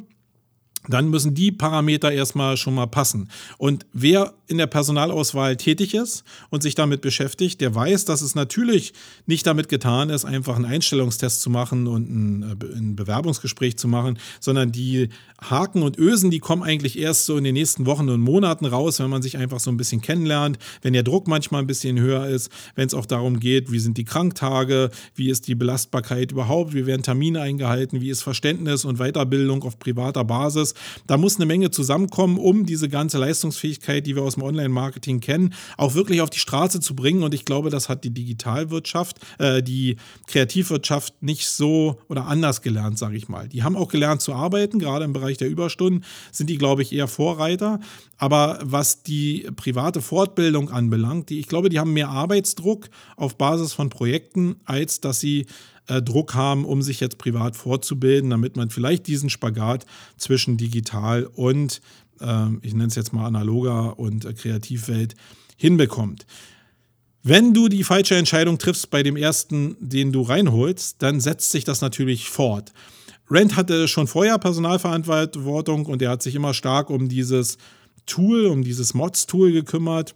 dann müssen die Parameter erstmal schon mal passen. Und wer in der Personalauswahl tätig ist und sich damit beschäftigt, der weiß, dass es natürlich nicht damit getan ist, einfach einen Einstellungstest zu machen und ein, äh, ein Bewerbungsgespräch zu machen, sondern die Haken und Ösen, die kommen eigentlich erst so in den nächsten Wochen und Monaten raus, wenn man sich einfach so ein bisschen kennenlernt, wenn der Druck manchmal ein bisschen höher ist, wenn es auch darum geht, wie sind die Kranktage, wie ist die Belastbarkeit überhaupt, wie werden Termine eingehalten, wie ist Verständnis und Weiterbildung auf privater Basis. Da muss eine Menge zusammenkommen, um diese ganze Leistungsfähigkeit, die wir aus dem Online-Marketing kennen, auch wirklich auf die Straße zu bringen. Und ich glaube, das hat die Digitalwirtschaft, äh, die Kreativwirtschaft nicht so oder anders gelernt, sage ich mal. Die haben auch gelernt zu arbeiten, gerade im Bereich der Überstunden sind die, glaube ich, eher Vorreiter. Aber was die private Fortbildung anbelangt, die, ich glaube, die haben mehr Arbeitsdruck auf Basis von Projekten, als dass sie äh, Druck haben, um sich jetzt privat fortzubilden, damit man vielleicht diesen Spagat zwischen digital und, äh, ich nenne es jetzt mal analoger und äh, Kreativwelt hinbekommt. Wenn du die falsche Entscheidung triffst bei dem ersten, den du reinholst, dann setzt sich das natürlich fort. Rand hatte schon vorher Personalverantwortung und er hat sich immer stark um dieses Tool, um dieses Mods-Tool gekümmert.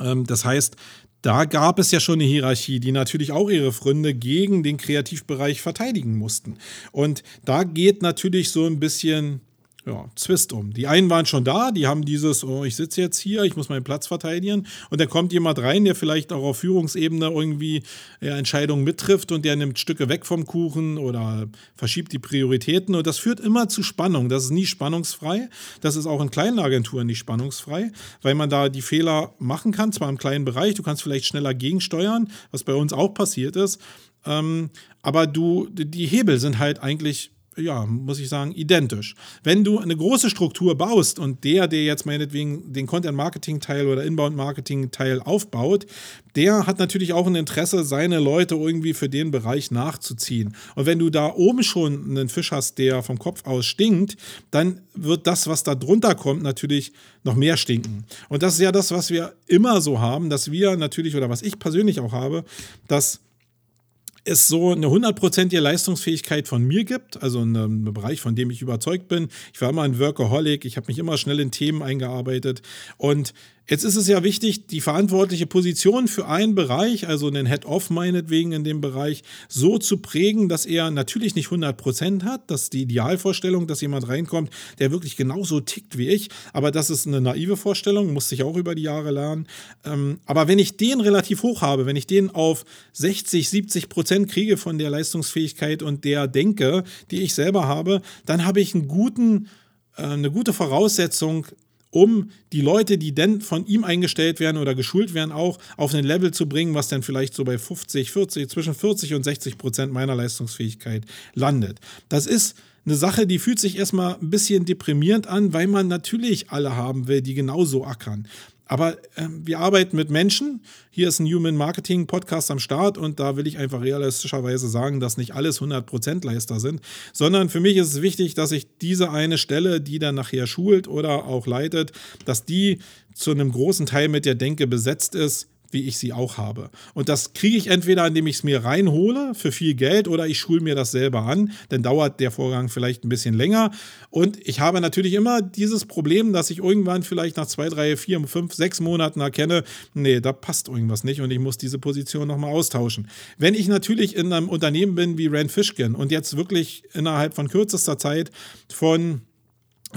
Ähm, das heißt, da gab es ja schon eine Hierarchie, die natürlich auch ihre Freunde gegen den Kreativbereich verteidigen mussten. Und da geht natürlich so ein bisschen ja, Zwist um. Die einen waren schon da, die haben dieses, oh, ich sitze jetzt hier, ich muss meinen Platz verteidigen. Und dann kommt jemand rein, der vielleicht auch auf Führungsebene irgendwie ja, Entscheidungen mittrifft und der nimmt Stücke weg vom Kuchen oder verschiebt die Prioritäten. Und das führt immer zu Spannung. Das ist nie spannungsfrei. Das ist auch in kleinen Agenturen nicht spannungsfrei, weil man da die Fehler machen kann, zwar im kleinen Bereich, du kannst vielleicht schneller gegensteuern, was bei uns auch passiert ist. Ähm, aber du, die Hebel sind halt eigentlich ja, muss ich sagen, identisch. Wenn du eine große Struktur baust und der, der jetzt meinetwegen den Content-Marketing-Teil oder Inbound-Marketing-Teil aufbaut, der hat natürlich auch ein Interesse, seine Leute irgendwie für den Bereich nachzuziehen. Und wenn du da oben schon einen Fisch hast, der vom Kopf aus stinkt, dann wird das, was da drunter kommt, natürlich noch mehr stinken. Und das ist ja das, was wir immer so haben, dass wir natürlich, oder was ich persönlich auch habe, dass es so eine hundertprozentige Leistungsfähigkeit von mir gibt, also in einem Bereich, von dem ich überzeugt bin. Ich war immer ein Workaholic, ich habe mich immer schnell in Themen eingearbeitet und Jetzt ist es ja wichtig, die verantwortliche Position für einen Bereich, also einen Head-Off meinetwegen in dem Bereich, so zu prägen, dass er natürlich nicht 100% hat. Das ist die Idealvorstellung, dass jemand reinkommt, der wirklich genauso tickt wie ich. Aber das ist eine naive Vorstellung, musste ich auch über die Jahre lernen. Ähm, aber wenn ich den relativ hoch habe, wenn ich den auf 60, 70% kriege von der Leistungsfähigkeit und der Denke, die ich selber habe, dann habe ich einen guten äh, eine gute Voraussetzung, um die Leute, die denn von ihm eingestellt werden oder geschult werden, auch auf ein Level zu bringen, was dann vielleicht so bei 50, 40, zwischen 40 und 60 Prozent meiner Leistungsfähigkeit landet. Das ist eine Sache, die fühlt sich erstmal ein bisschen deprimierend an, weil man natürlich alle haben will, die genauso ackern. Aber ähm, wir arbeiten mit Menschen. Hier ist ein Human Marketing Podcast am Start und da will ich einfach realistischerweise sagen, dass nicht alles 100% Leister sind, sondern für mich ist es wichtig, dass ich diese eine Stelle, die dann nachher schult oder auch leitet, dass die zu einem großen Teil mit der Denke besetzt ist, wie ich sie auch habe. Und das kriege ich entweder, indem ich es mir reinhole für viel Geld oder ich schule mir das selber an. Dann dauert der Vorgang vielleicht ein bisschen länger. Und ich habe natürlich immer dieses Problem, dass ich irgendwann vielleicht nach zwei, drei, vier, fünf, sechs Monaten erkenne, nee, da passt irgendwas nicht und ich muss diese Position nochmal austauschen. Wenn ich natürlich in einem Unternehmen bin wie Rand Fishkin und jetzt wirklich innerhalb von kürzester Zeit von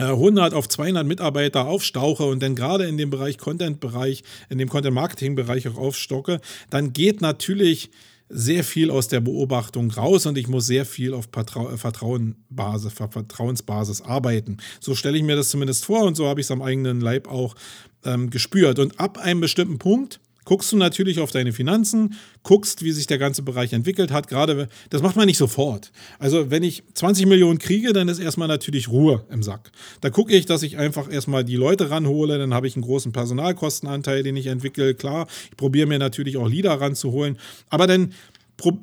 100 äh, auf 200 Mitarbeiter aufstauche und dann gerade in dem Bereich Content-Bereich, in dem Content-Marketing-Bereich auch aufstocke, dann geht natürlich sehr viel aus der Beobachtung raus und ich muss sehr viel auf Vertrau Vertrauenbasis, Vertrauensbasis arbeiten. So stelle ich mir das zumindest vor und so habe ich es am eigenen Leib auch ähm, gespürt. Und ab einem bestimmten Punkt guckst du natürlich auf deine Finanzen, guckst, wie sich der ganze Bereich entwickelt hat. Gerade, das macht man nicht sofort. Also, wenn ich 20 Millionen kriege, dann ist erstmal natürlich Ruhe im Sack. Da gucke ich, dass ich einfach erstmal die Leute ranhole, dann habe ich einen großen Personalkostenanteil, den ich entwickle. Klar, ich probiere mir natürlich auch Leader ranzuholen. Aber dann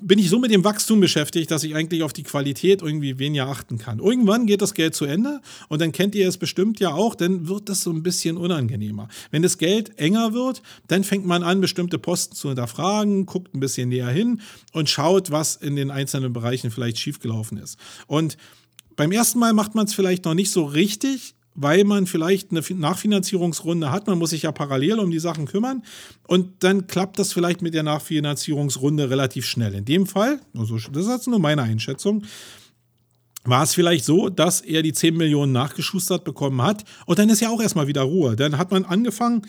bin ich so mit dem Wachstum beschäftigt, dass ich eigentlich auf die Qualität irgendwie weniger achten kann. Irgendwann geht das Geld zu Ende und dann kennt ihr es bestimmt ja auch, dann wird das so ein bisschen unangenehmer. Wenn das Geld enger wird, dann fängt man an, bestimmte Posten zu hinterfragen, guckt ein bisschen näher hin und schaut, was in den einzelnen Bereichen vielleicht schiefgelaufen ist. Und beim ersten Mal macht man es vielleicht noch nicht so richtig, weil man vielleicht eine Nachfinanzierungsrunde hat. Man muss sich ja parallel um die Sachen kümmern. Und dann klappt das vielleicht mit der Nachfinanzierungsrunde relativ schnell. In dem Fall, also das ist jetzt nur meine Einschätzung, war es vielleicht so, dass er die 10 Millionen nachgeschustert bekommen hat. Und dann ist ja auch erstmal wieder Ruhe. Dann hat man angefangen,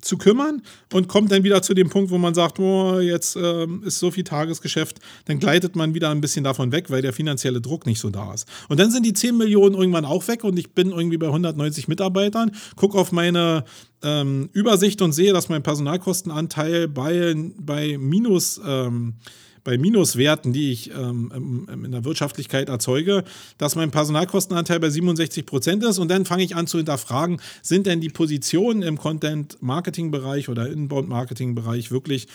zu kümmern und kommt dann wieder zu dem Punkt, wo man sagt, oh, jetzt ähm, ist so viel Tagesgeschäft, dann gleitet man wieder ein bisschen davon weg, weil der finanzielle Druck nicht so da ist. Und dann sind die 10 Millionen irgendwann auch weg und ich bin irgendwie bei 190 Mitarbeitern, gucke auf meine ähm, Übersicht und sehe, dass mein Personalkostenanteil bei, bei minus ähm, bei Minuswerten, die ich ähm, in der Wirtschaftlichkeit erzeuge, dass mein Personalkostenanteil bei 67 Prozent ist. Und dann fange ich an zu hinterfragen, sind denn die Positionen im Content-Marketing-Bereich oder Inbound-Marketing-Bereich wirklich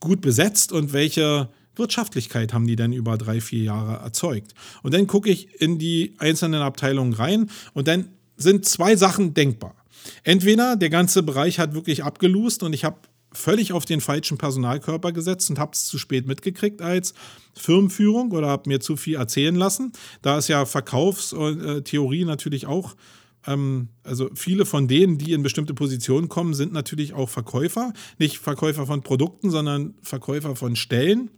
gut besetzt und welche Wirtschaftlichkeit haben die denn über drei, vier Jahre erzeugt? Und dann gucke ich in die einzelnen Abteilungen rein und dann sind zwei Sachen denkbar. Entweder der ganze Bereich hat wirklich abgelust und ich habe völlig auf den falschen Personalkörper gesetzt und habe es zu spät mitgekriegt als Firmenführung oder habe mir zu viel erzählen lassen. Da ist ja Verkaufstheorie natürlich auch ähm, also viele von denen, die in bestimmte Positionen kommen, sind natürlich auch Verkäufer. Nicht Verkäufer von Produkten, sondern Verkäufer von Stellen.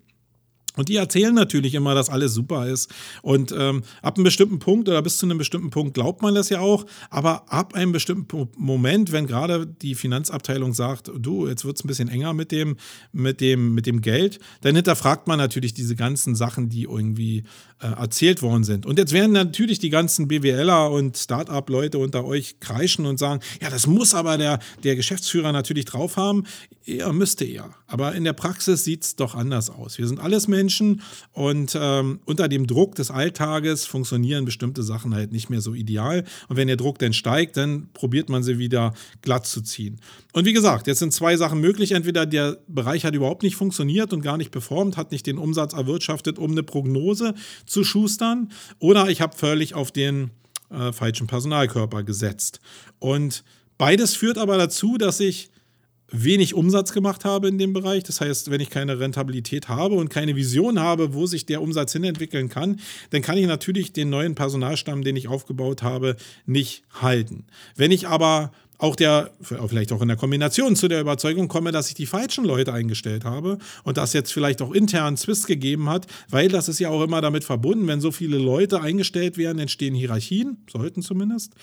Und die erzählen natürlich immer, dass alles super ist. Und ähm, ab einem bestimmten Punkt oder bis zu einem bestimmten Punkt glaubt man das ja auch. Aber ab einem bestimmten Moment, wenn gerade die Finanzabteilung sagt, du, jetzt wird es ein bisschen enger mit dem, mit, dem, mit dem Geld, dann hinterfragt man natürlich diese ganzen Sachen, die irgendwie äh, erzählt worden sind. Und jetzt werden natürlich die ganzen BWLer und Start-up-Leute unter euch kreischen und sagen, ja, das muss aber der, der Geschäftsführer natürlich drauf haben. Er müsste ja. Aber in der Praxis sieht es doch anders aus. Wir sind alles Menschen und ähm, unter dem Druck des Alltages funktionieren bestimmte Sachen halt nicht mehr so ideal. Und wenn der Druck dann steigt, dann probiert man sie wieder glatt zu ziehen. Und wie gesagt, jetzt sind zwei Sachen möglich. Entweder der Bereich hat überhaupt nicht funktioniert und gar nicht performt, hat nicht den Umsatz erwirtschaftet, um eine Prognose zu schustern, oder ich habe völlig auf den äh, falschen Personalkörper gesetzt. Und beides führt aber dazu, dass ich wenig Umsatz gemacht habe in dem Bereich. Das heißt, wenn ich keine Rentabilität habe und keine Vision habe, wo sich der Umsatz hinentwickeln kann, dann kann ich natürlich den neuen Personalstamm, den ich aufgebaut habe, nicht halten. Wenn ich aber auch der, vielleicht auch in der Kombination zu der Überzeugung komme, dass ich die falschen Leute eingestellt habe und das jetzt vielleicht auch intern Zwist gegeben hat, weil das ist ja auch immer damit verbunden, wenn so viele Leute eingestellt werden, entstehen Hierarchien, sollten zumindest.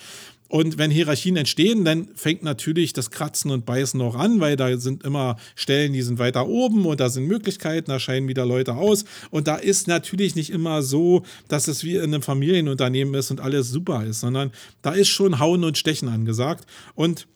Und wenn Hierarchien entstehen, dann fängt natürlich das Kratzen und Beißen noch an, weil da sind immer Stellen, die sind weiter oben und da sind Möglichkeiten, da scheinen wieder Leute aus. Und da ist natürlich nicht immer so, dass es wie in einem Familienunternehmen ist und alles super ist, sondern da ist schon Hauen und Stechen angesagt. Und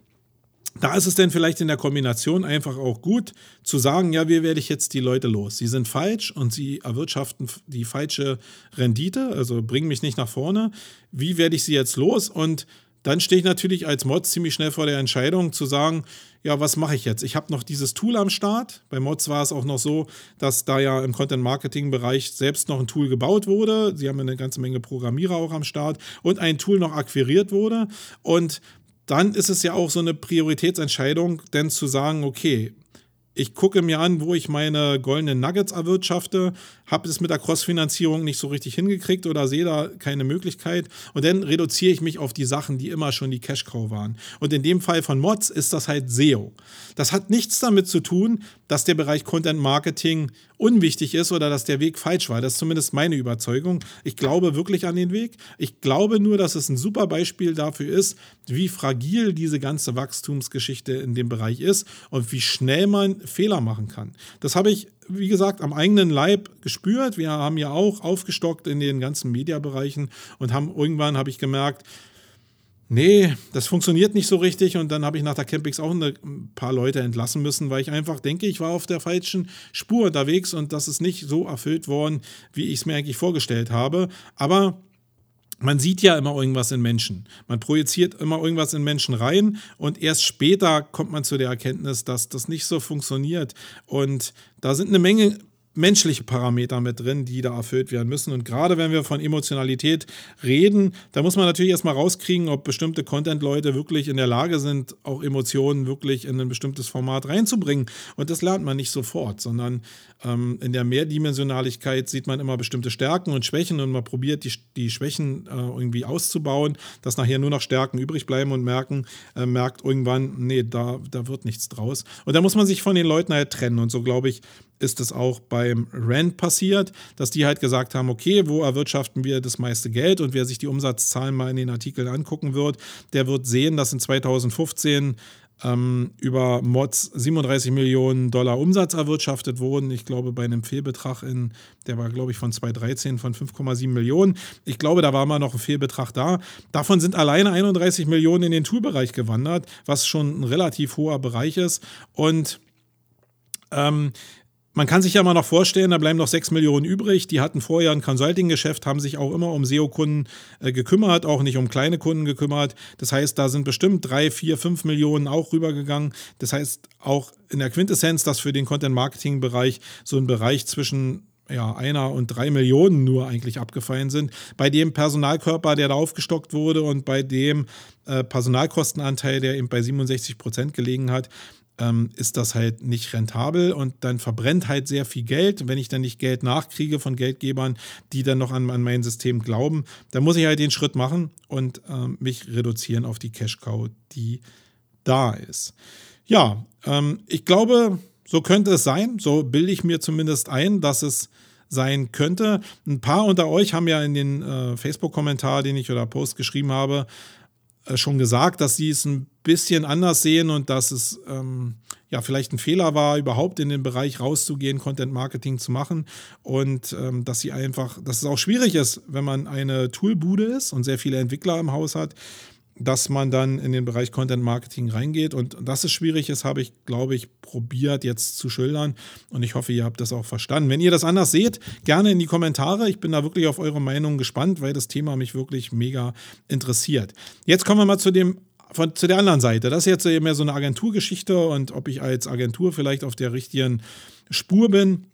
da ist es denn vielleicht in der Kombination einfach auch gut zu sagen, ja, wie werde ich jetzt die Leute los? Sie sind falsch und sie erwirtschaften die falsche Rendite, also bringen mich nicht nach vorne. Wie werde ich sie jetzt los? Und dann stehe ich natürlich als Mod ziemlich schnell vor der Entscheidung zu sagen, ja, was mache ich jetzt? Ich habe noch dieses Tool am Start. Bei Mods war es auch noch so, dass da ja im Content-Marketing-Bereich selbst noch ein Tool gebaut wurde. Sie haben eine ganze Menge Programmierer auch am Start und ein Tool noch akquiriert wurde. Und dann ist es ja auch so eine Prioritätsentscheidung, denn zu sagen, okay, ich gucke mir an, wo ich meine goldenen Nuggets erwirtschafte, habe es mit der Cross-Finanzierung nicht so richtig hingekriegt oder sehe da keine Möglichkeit. Und dann reduziere ich mich auf die Sachen, die immer schon die Cash-Cow waren. Und in dem Fall von Mods ist das halt SEO. Das hat nichts damit zu tun, dass der Bereich Content Marketing unwichtig ist oder dass der Weg falsch war. Das ist zumindest meine Überzeugung. Ich glaube wirklich an den Weg. Ich glaube nur, dass es ein super Beispiel dafür ist, wie fragil diese ganze Wachstumsgeschichte in dem Bereich ist und wie schnell man Fehler machen kann. Das habe ich wie gesagt, am eigenen Leib gespürt. Wir haben ja auch aufgestockt in den ganzen Mediabereichen und haben irgendwann habe ich gemerkt, nee, das funktioniert nicht so richtig. Und dann habe ich nach der Campix auch ein paar Leute entlassen müssen, weil ich einfach denke, ich war auf der falschen Spur unterwegs und das ist nicht so erfüllt worden, wie ich es mir eigentlich vorgestellt habe. Aber man sieht ja immer irgendwas in Menschen. Man projiziert immer irgendwas in Menschen rein und erst später kommt man zu der Erkenntnis, dass das nicht so funktioniert. Und da sind eine Menge menschliche Parameter mit drin, die da erfüllt werden müssen. Und gerade wenn wir von Emotionalität reden, da muss man natürlich erstmal rauskriegen, ob bestimmte Content-Leute wirklich in der Lage sind, auch Emotionen wirklich in ein bestimmtes Format reinzubringen. Und das lernt man nicht sofort, sondern ähm, in der Mehrdimensionaligkeit sieht man immer bestimmte Stärken und Schwächen und man probiert die, die Schwächen äh, irgendwie auszubauen, dass nachher nur noch Stärken übrig bleiben und merken, äh, merkt irgendwann, nee, da, da wird nichts draus. Und da muss man sich von den Leuten halt trennen. Und so glaube ich, ist es auch beim Rand passiert, dass die halt gesagt haben, okay, wo erwirtschaften wir das meiste Geld? Und wer sich die Umsatzzahlen mal in den Artikeln angucken wird, der wird sehen, dass in 2015 ähm, über Mods 37 Millionen Dollar Umsatz erwirtschaftet wurden. Ich glaube, bei einem Fehlbetrag in, der war, glaube ich, von 2013 von 5,7 Millionen. Ich glaube, da war mal noch ein Fehlbetrag da. Davon sind alleine 31 Millionen in den Toolbereich gewandert, was schon ein relativ hoher Bereich ist. Und ähm, man kann sich ja mal noch vorstellen, da bleiben noch 6 Millionen übrig. Die hatten vorher ein Consulting-Geschäft, haben sich auch immer um SEO-Kunden äh, gekümmert, auch nicht um kleine Kunden gekümmert. Das heißt, da sind bestimmt 3, 4, 5 Millionen auch rübergegangen. Das heißt, auch in der Quintessenz, dass für den Content-Marketing-Bereich so ein Bereich zwischen ja, einer und drei Millionen nur eigentlich abgefallen sind. Bei dem Personalkörper, der da aufgestockt wurde und bei dem äh, Personalkostenanteil, der eben bei 67 Prozent gelegen hat, ähm, ist das halt nicht rentabel und dann verbrennt halt sehr viel Geld. Wenn ich dann nicht Geld nachkriege von Geldgebern, die dann noch an, an mein System glauben, dann muss ich halt den Schritt machen und ähm, mich reduzieren auf die Cash-Cow, die da ist. Ja, ähm, ich glaube, so könnte es sein. So bilde ich mir zumindest ein, dass es sein könnte. Ein paar unter euch haben ja in den äh, Facebook-Kommentar, den ich oder Post geschrieben habe, schon gesagt, dass sie es ein bisschen anders sehen und dass es ähm, ja vielleicht ein Fehler war, überhaupt in den Bereich rauszugehen, Content Marketing zu machen und ähm, dass sie einfach, dass es auch schwierig ist, wenn man eine Toolbude ist und sehr viele Entwickler im Haus hat, dass man dann in den Bereich Content Marketing reingeht. Und dass es schwierig ist, habe ich, glaube ich, probiert jetzt zu schildern. Und ich hoffe, ihr habt das auch verstanden. Wenn ihr das anders seht, gerne in die Kommentare. Ich bin da wirklich auf eure Meinung gespannt, weil das Thema mich wirklich mega interessiert. Jetzt kommen wir mal zu dem von, zu der anderen Seite. Das ist jetzt mehr so eine Agenturgeschichte und ob ich als Agentur vielleicht auf der richtigen Spur bin.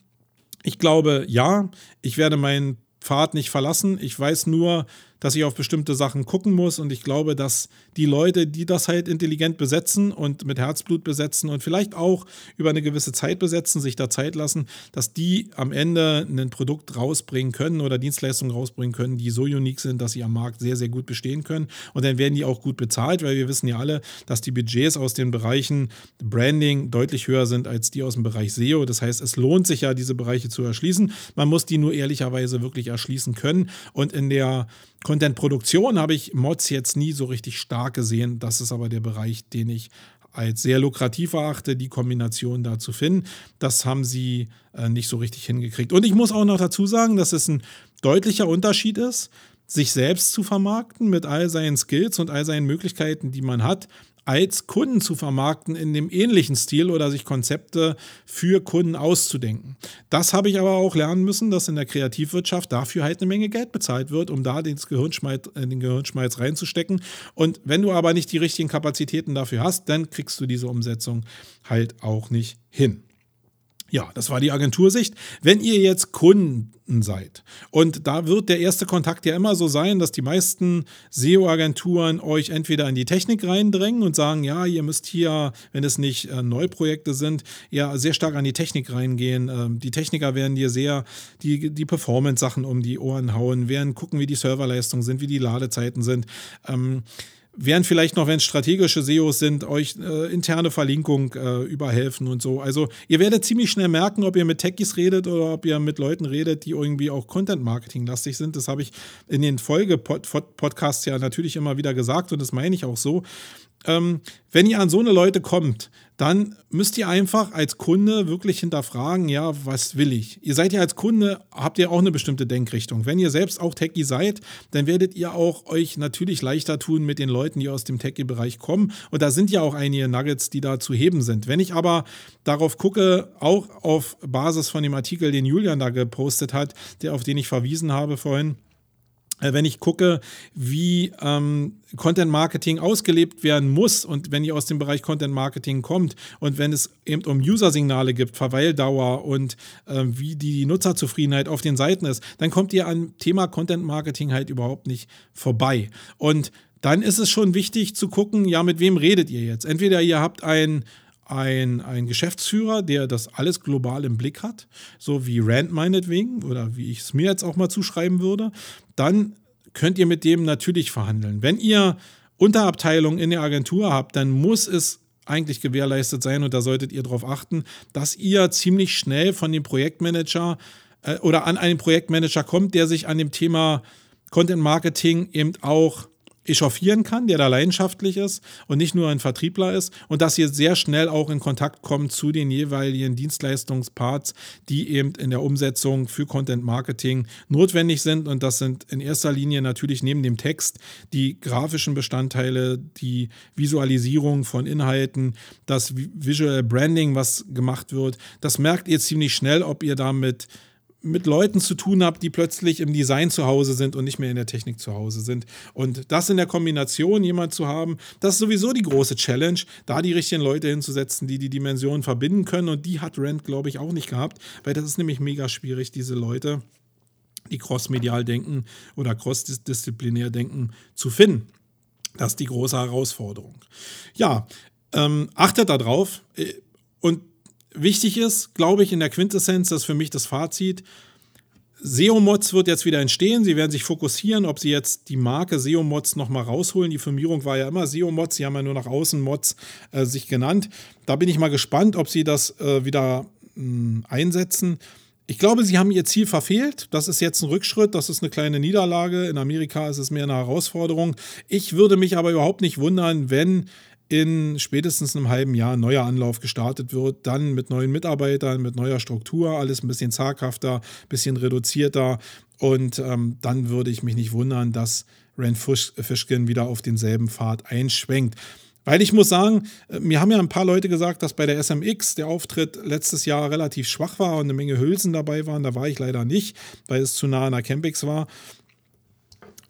Ich glaube, ja, ich werde meinen Pfad nicht verlassen. Ich weiß nur, dass ich auf bestimmte Sachen gucken muss und ich glaube, dass die Leute, die das halt intelligent besetzen und mit Herzblut besetzen und vielleicht auch über eine gewisse Zeit besetzen, sich da Zeit lassen, dass die am Ende ein Produkt rausbringen können oder Dienstleistungen rausbringen können, die so unique sind, dass sie am Markt sehr, sehr gut bestehen können. Und dann werden die auch gut bezahlt, weil wir wissen ja alle, dass die Budgets aus den Bereichen Branding deutlich höher sind als die aus dem Bereich SEO. Das heißt, es lohnt sich ja, diese Bereiche zu erschließen. Man muss die nur ehrlicherweise wirklich erschließen können. Und in der Content-Produktion habe ich Mods jetzt nie so richtig stark gesehen. Das ist aber der Bereich, den ich als sehr lukrativ erachte, die Kombination da zu finden. Das haben sie äh, nicht so richtig hingekriegt. Und ich muss auch noch dazu sagen, dass es ein deutlicher Unterschied ist, sich selbst zu vermarkten mit all seinen Skills und all seinen Möglichkeiten, die man hat, als Kunden zu vermarkten in dem ähnlichen Stil oder sich Konzepte für Kunden auszudenken. Das habe ich aber auch lernen müssen, dass in der Kreativwirtschaft dafür halt eine Menge Geld bezahlt wird, um da den Gehirnschmalz, äh, den Gehirnschmalz reinzustecken. Und wenn du aber nicht die richtigen Kapazitäten dafür hast, dann kriegst du diese Umsetzung halt auch nicht hin. Ja, das war die Agentursicht. Wenn ihr jetzt Kunden seid und da wird der erste Kontakt ja immer so sein, dass die meisten SEO-Agenturen euch entweder in die Technik reindrängen und sagen, ja, ihr müsst hier, wenn es nicht äh, Neuprojekte sind, ja sehr stark an die Technik reingehen. Ähm, die Techniker werden dir sehr die, die Performance-Sachen um die Ohren hauen, werden gucken, wie die Serverleistungen sind, wie die Ladezeiten sind. Ähm, Während vielleicht noch, wenn es strategische SEOs sind, euch äh, interne Verlinkung äh, überhelfen und so. Also ihr werdet ziemlich schnell merken, ob ihr mit Techies redet oder ob ihr mit Leuten redet, die irgendwie auch Content-Marketing-lastig sind. Das habe ich in den Folge-Podcasts ja natürlich immer wieder gesagt und das meine ich auch so ähm, wenn ihr an so eine Leute kommt, dann müsst ihr einfach als Kunde wirklich hinterfragen, ja, was will ich? Ihr seid ja als Kunde, habt ihr auch eine bestimmte Denkrichtung. Wenn ihr selbst auch Techie seid, dann werdet ihr auch euch natürlich leichter tun mit den Leuten, die aus dem Techie-Bereich kommen. Und da sind ja auch einige Nuggets, die da zu heben sind. Wenn ich aber darauf gucke, auch auf Basis von dem Artikel, den Julian da gepostet hat, der auf den ich verwiesen habe vorhin, wenn ich gucke, wie ähm, Content Marketing ausgelebt werden muss und wenn ihr aus dem Bereich Content Marketing kommt und wenn es eben um User-Signale gibt, Verweildauer und äh, wie die Nutzerzufriedenheit auf den Seiten ist, dann kommt ihr an Thema Content Marketing halt überhaupt nicht vorbei. Und dann ist es schon wichtig zu gucken, ja, mit wem redet ihr jetzt? Entweder ihr habt ein ein, ein Geschäftsführer, der das alles global im Blick hat, so wie Rand meinetwegen oder wie ich es mir jetzt auch mal zuschreiben würde, dann könnt ihr mit dem natürlich verhandeln. Wenn ihr Unterabteilungen in der Agentur habt, dann muss es eigentlich gewährleistet sein und da solltet ihr darauf achten, dass ihr ziemlich schnell von dem Projektmanager äh, oder an einen Projektmanager kommt, der sich an dem Thema Content Marketing eben auch echauffieren kann, der da leidenschaftlich ist und nicht nur ein Vertriebler ist und dass ihr sehr schnell auch in Kontakt kommt zu den jeweiligen Dienstleistungsparts, die eben in der Umsetzung für Content Marketing notwendig sind und das sind in erster Linie natürlich neben dem Text die grafischen Bestandteile, die Visualisierung von Inhalten, das Visual Branding, was gemacht wird. Das merkt ihr ziemlich schnell, ob ihr damit mit Leuten zu tun habt, die plötzlich im Design zu Hause sind und nicht mehr in der Technik zu Hause sind. Und das in der Kombination jemand zu haben, das ist sowieso die große Challenge, da die richtigen Leute hinzusetzen, die die Dimensionen verbinden können. Und die hat Rand, glaube ich, auch nicht gehabt, weil das ist nämlich mega schwierig, diese Leute, die crossmedial denken oder crossdisziplinär denken, zu finden. Das ist die große Herausforderung. Ja, ähm, achtet darauf. Äh, und Wichtig ist, glaube ich, in der Quintessenz, das ist für mich das Fazit. SEO-Mods wird jetzt wieder entstehen. Sie werden sich fokussieren, ob sie jetzt die Marke SEO-Mods nochmal rausholen. Die Firmierung war ja immer SEO-Mods. Sie haben ja nur nach außen Mods äh, sich genannt. Da bin ich mal gespannt, ob sie das äh, wieder mh, hm, einsetzen. Ich glaube, sie haben ihr Ziel verfehlt. Das ist jetzt ein Rückschritt. Das ist eine kleine Niederlage. In Amerika ist es mehr eine Herausforderung. Ich würde mich aber überhaupt nicht wundern, wenn in spätestens einem halben Jahr ein neuer Anlauf gestartet wird, dann mit neuen Mitarbeitern, mit neuer Struktur, alles ein bisschen zaghafter, ein bisschen reduzierter. Und ähm, dann würde ich mich nicht wundern, dass Rand Fishkin wieder auf denselben Pfad einschwenkt. Weil ich muss sagen, äh, mir haben ja ein paar Leute gesagt, dass bei der SMX der Auftritt letztes Jahr relativ schwach war und eine Menge Hülsen dabei waren. Da war ich leider nicht, weil es zu nah an der Campix war.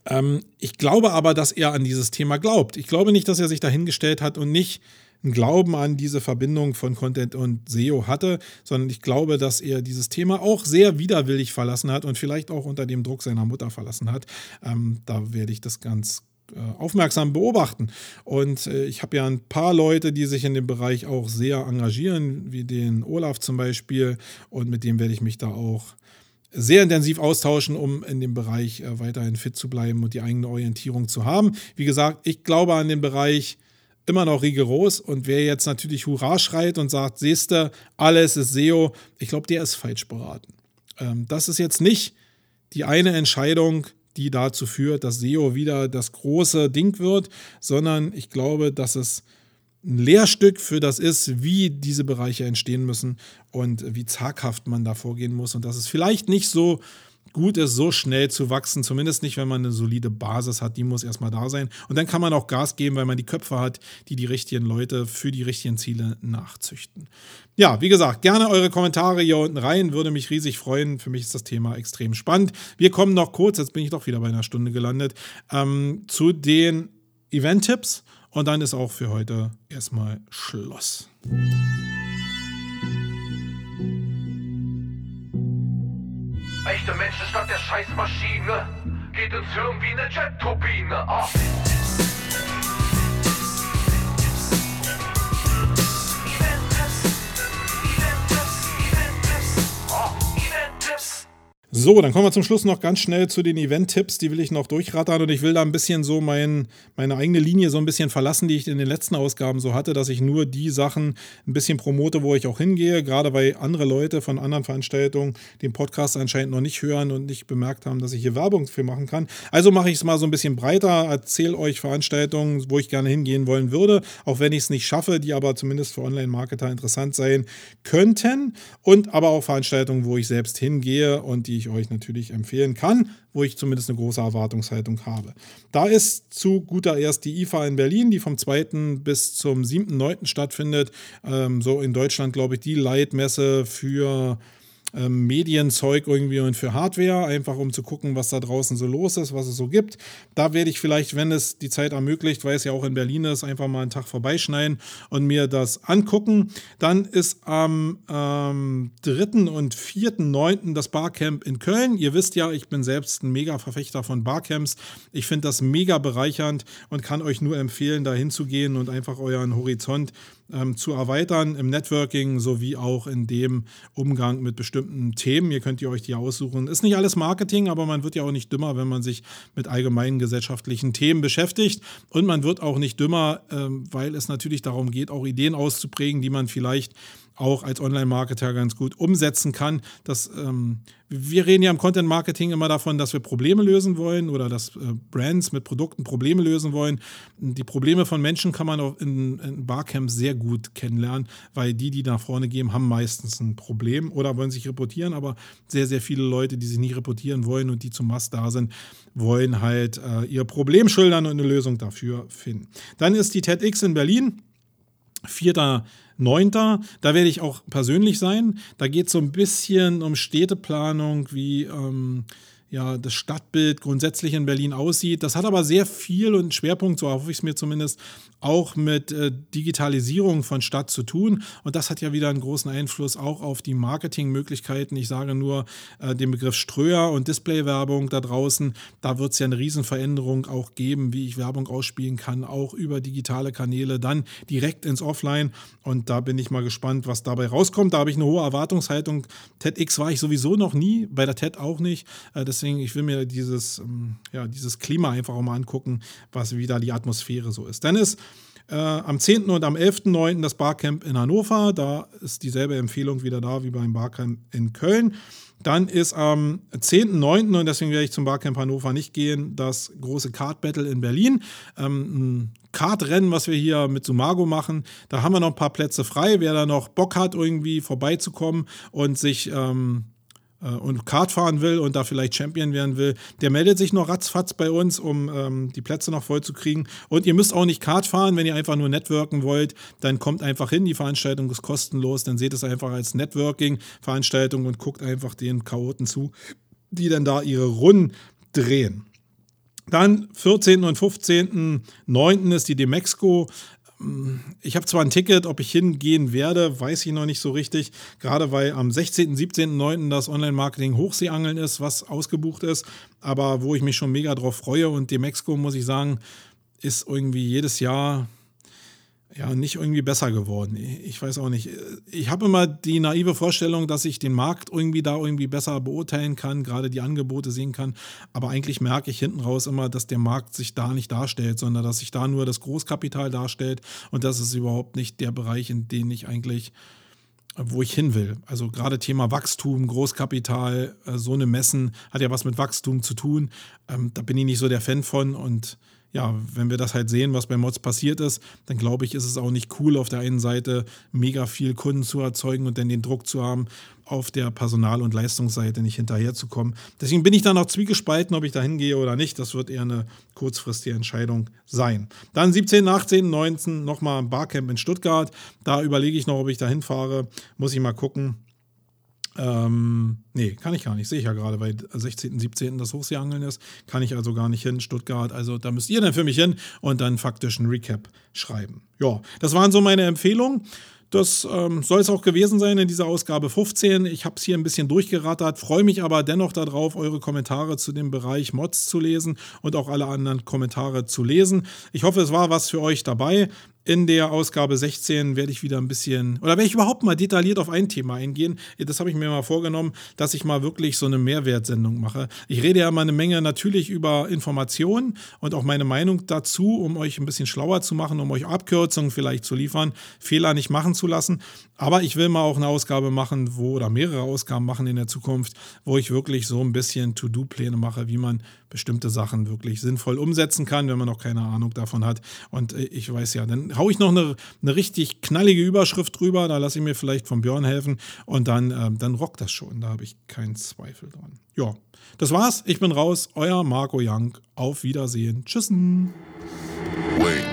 Ähm, ich glaube aber, dass er an dieses Thema glaubt. Ich glaube nicht, dass er sich dahingestellt hat und nicht einen Glauben an diese Verbindung von Content und SEO hatte, sondern ich glaube, dass er dieses Thema auch sehr widerwillig verlassen hat und vielleicht auch unter dem Druck seiner Mutter verlassen hat. Ähm, da werde ich das ganz äh, aufmerksam beobachten. Und äh, ich habe ja ein paar Leute, die sich in dem Bereich auch sehr engagieren, wie den Olaf zum Beispiel. Und mit dem werde ich mich da auch sehr intensiv austauschen, um in dem Bereich äh, weiterhin fit zu bleiben und die eigene Orientierung zu haben. Wie gesagt, ich glaube an den Bereich immer noch rigoros und wer jetzt natürlich Hurra schreit und sagt, siehste, alles ist SEO, ich glaube, der ist falsch beraten. Ähm, das ist jetzt nicht die eine Entscheidung, die dazu führt, dass SEO wieder das große Ding wird, sondern ich glaube, dass es ein Lehrstück für das ist, wie diese Bereiche entstehen müssen und wie zaghaft man da vorgehen muss und dass es vielleicht nicht so gut ist, so schnell zu wachsen, zumindest nicht, wenn man eine solide Basis hat, die muss erstmal da sein. Und dann kann man auch Gas geben, weil man die Köpfe hat, die die richtigen Leute für die richtigen Ziele nachzüchten. Ja, wie gesagt, gerne eure Kommentare hier unten rein, würde mich riesig freuen. Für mich ist das Thema extrem spannend. Wir kommen noch kurz, jetzt bin ich doch wieder bei einer Stunde gelandet, ähm, zu den Event-Tipps. Und dann ist auch für heute erstmal Schluss.
Echte Menschen statt der Scheißmaschine. Geht ins Hirn wie eine Jet-Turbine. Oh.
So, dann kommen wir zum Schluss noch ganz schnell zu den Event-Tipps. Die will ich noch durchrattern und ich will da ein bisschen so mein, meine eigene Linie so ein bisschen verlassen, die ich in den letzten Ausgaben so hatte, dass ich nur die Sachen ein bisschen promote, wo ich auch hingehe. Gerade weil andere Leute von anderen Veranstaltungen den Podcast anscheinend noch nicht hören und nicht bemerkt haben, dass ich hier Werbung für machen kann. Also mache ich es mal so ein bisschen breiter, erzähle euch Veranstaltungen, wo ich gerne hingehen wollen würde, auch wenn ich es nicht schaffe, die aber zumindest für Online-Marketer interessant sein könnten. Und aber auch Veranstaltungen, wo ich selbst hingehe und die ich euch natürlich empfehlen kann, wo ich zumindest eine große Erwartungshaltung habe. Da ist zu guter Erst die IFA in Berlin, die vom 2. bis zum 7.9. stattfindet. Ähm, so in Deutschland, glaube ich, die Leitmesse für ähm, Medienzeug irgendwie und für Hardware, einfach um zu gucken, was da draußen so los ist, was es so gibt. Da werde ich vielleicht, wenn es die Zeit ermöglicht, weil es ja auch in Berlin ist, einfach mal einen Tag vorbeischneiden und mir das angucken. Dann ist am ähm, 3. und 4.9. das Barcamp in Köln. Ihr wisst ja, ich bin selbst ein mega Verfechter von Barcamps. Ich finde das mega bereichernd und kann euch nur empfehlen, da hinzugehen und einfach euren Horizont ähm, zu erweitern im Networking sowie auch in dem Umgang mit bestimmten Themen. Ihr könnt ihr euch die aussuchen. Ist nicht alles Marketing, aber man wird ja auch nicht dümmer, wenn man sich mit allgemeinen gesellschaftlichen Themen beschäftigt. Und man wird auch nicht dümmer, ähm, weil es natürlich darum geht, auch Ideen auszuprägen, die man vielleicht auch als Online-Marketer ganz gut umsetzen kann. Das, ähm, wir reden ja im Content-Marketing immer davon, dass wir Probleme lösen wollen oder dass äh, Brands mit Produkten Probleme lösen wollen. Die Probleme von Menschen kann man auch in, in Barcamps sehr gut kennenlernen, weil die, die nach vorne gehen, haben meistens ein Problem oder wollen sich reportieren, aber sehr, sehr viele Leute, die sich nicht reportieren wollen und die zum Mast da sind, wollen halt äh, ihr Problem schildern und eine Lösung dafür finden. Dann ist die TEDx in Berlin. 4. 9. Da werde ich auch persönlich sein. Da geht es so ein bisschen um Städteplanung, wie ähm, ja, das Stadtbild grundsätzlich in Berlin aussieht. Das hat aber sehr viel und Schwerpunkt, so hoffe ich es mir zumindest, auch mit äh, Digitalisierung von Stadt zu tun. Und das hat ja wieder einen großen Einfluss auch auf die Marketingmöglichkeiten. Ich sage nur äh, den Begriff Ströer und Displaywerbung da draußen. Da wird es ja eine Riesenveränderung auch geben, wie ich Werbung ausspielen kann, auch über digitale Kanäle, dann direkt ins Offline. Und da bin ich mal gespannt, was dabei rauskommt. Da habe ich eine hohe Erwartungshaltung. TEDx war ich sowieso noch nie, bei der TED auch nicht. Äh, deswegen, ich will mir dieses, ähm, ja, dieses Klima einfach auch mal angucken, was wie da die Atmosphäre so ist. Dann ist äh, am 10. und am 11.9. das Barcamp in Hannover. Da ist dieselbe Empfehlung wieder da wie beim Barcamp in Köln. Dann ist am 10.9., und deswegen werde ich zum Barcamp Hannover nicht gehen, das große Kart Battle in Berlin. Ähm, ein Kartrennen, was wir hier mit Sumago machen. Da haben wir noch ein paar Plätze frei. Wer da noch Bock hat, irgendwie vorbeizukommen und sich ähm, äh, und Kart fahren will und da vielleicht Champion werden will, der meldet sich noch ratzfatz bei uns, um ähm, die Plätze noch voll zu kriegen. Und ihr müsst auch nicht Kart fahren, wenn ihr einfach nur networken wollt, dann kommt einfach hin, die Veranstaltung ist kostenlos, dann seht es einfach als Networking-Veranstaltung und guckt einfach den Chaoten zu, die dann da ihre Runden drehen. Dann 14. und 15.09. ist die Demexco ich habe zwar ein Ticket, ob ich hingehen werde, weiß ich noch nicht so richtig. Gerade weil am 16., 17., das Online-Marketing Hochseeangeln ist, was ausgebucht ist, aber wo ich mich schon mega drauf freue. Und die Mexiko, muss ich sagen, ist irgendwie jedes Jahr ja, nicht irgendwie besser geworden. Ich weiß auch nicht. Ich habe immer die naive Vorstellung, dass ich den Markt irgendwie da irgendwie besser beurteilen kann, gerade die Angebote sehen kann. Aber eigentlich merke ich hinten raus immer, dass der Markt sich da nicht darstellt, sondern dass sich da nur das Großkapital darstellt. Und das ist überhaupt nicht der Bereich, in den ich eigentlich wo ich hin will. Also gerade Thema Wachstum, Großkapital, äh, so eine Messen hat ja was mit Wachstum zu tun. Ähm, da bin ich nicht so der Fan von und ja, wenn wir das halt sehen, was bei Mods passiert ist, dann glaube ich, ist es auch nicht cool, auf der einen Seite mega viel Kunden zu erzeugen und dann den Druck zu haben, auf der Personal- und Leistungsseite nicht hinterherzukommen. Deswegen bin ich da noch zwiegespalten, ob ich da hingehe oder nicht. Das wird eher eine kurzfristige Entscheidung sein. Dann 17, 18, 19 nochmal ein Barcamp in Stuttgart. Da überlege ich noch, ob ich da hinfahre. Muss ich mal gucken. Ähm, nee, kann ich gar nicht. Sehe ich ja gerade, weil 16., 17. das Hochseeangeln ist. Kann ich also gar nicht hin. Stuttgart, also da müsst ihr dann für mich hin und dann faktisch ein Recap schreiben. Ja, das waren so meine Empfehlungen. Das ähm, soll es auch gewesen sein in dieser Ausgabe 15. Ich habe es hier ein bisschen durchgerattert, freue mich aber dennoch darauf, eure Kommentare zu dem Bereich Mods zu lesen und auch alle anderen Kommentare zu lesen. Ich hoffe, es war was für euch dabei. In der Ausgabe 16 werde ich wieder ein bisschen, oder werde ich überhaupt mal detailliert auf ein Thema eingehen. Das habe ich mir mal vorgenommen, dass ich mal wirklich so eine Mehrwertsendung mache. Ich rede ja mal eine Menge natürlich über Informationen und auch meine Meinung dazu, um euch ein bisschen schlauer zu machen, um euch Abkürzungen vielleicht zu liefern, Fehler nicht machen zu lassen. Aber ich will mal auch eine Ausgabe machen, wo, oder mehrere Ausgaben machen in der Zukunft, wo ich wirklich so ein bisschen To-Do-Pläne mache, wie man bestimmte Sachen wirklich sinnvoll umsetzen kann, wenn man noch keine Ahnung davon hat. Und äh, ich weiß ja, dann haue ich noch eine, eine richtig knallige Überschrift drüber, da lasse ich mir vielleicht von Björn helfen und dann, äh, dann rockt das schon. Da habe ich keinen Zweifel dran. Ja, das war's. Ich bin raus. Euer Marco Young. Auf Wiedersehen. Tschüssen.
Wait.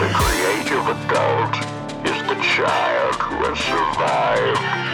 The creative adult is the child.
survive. Wayne, the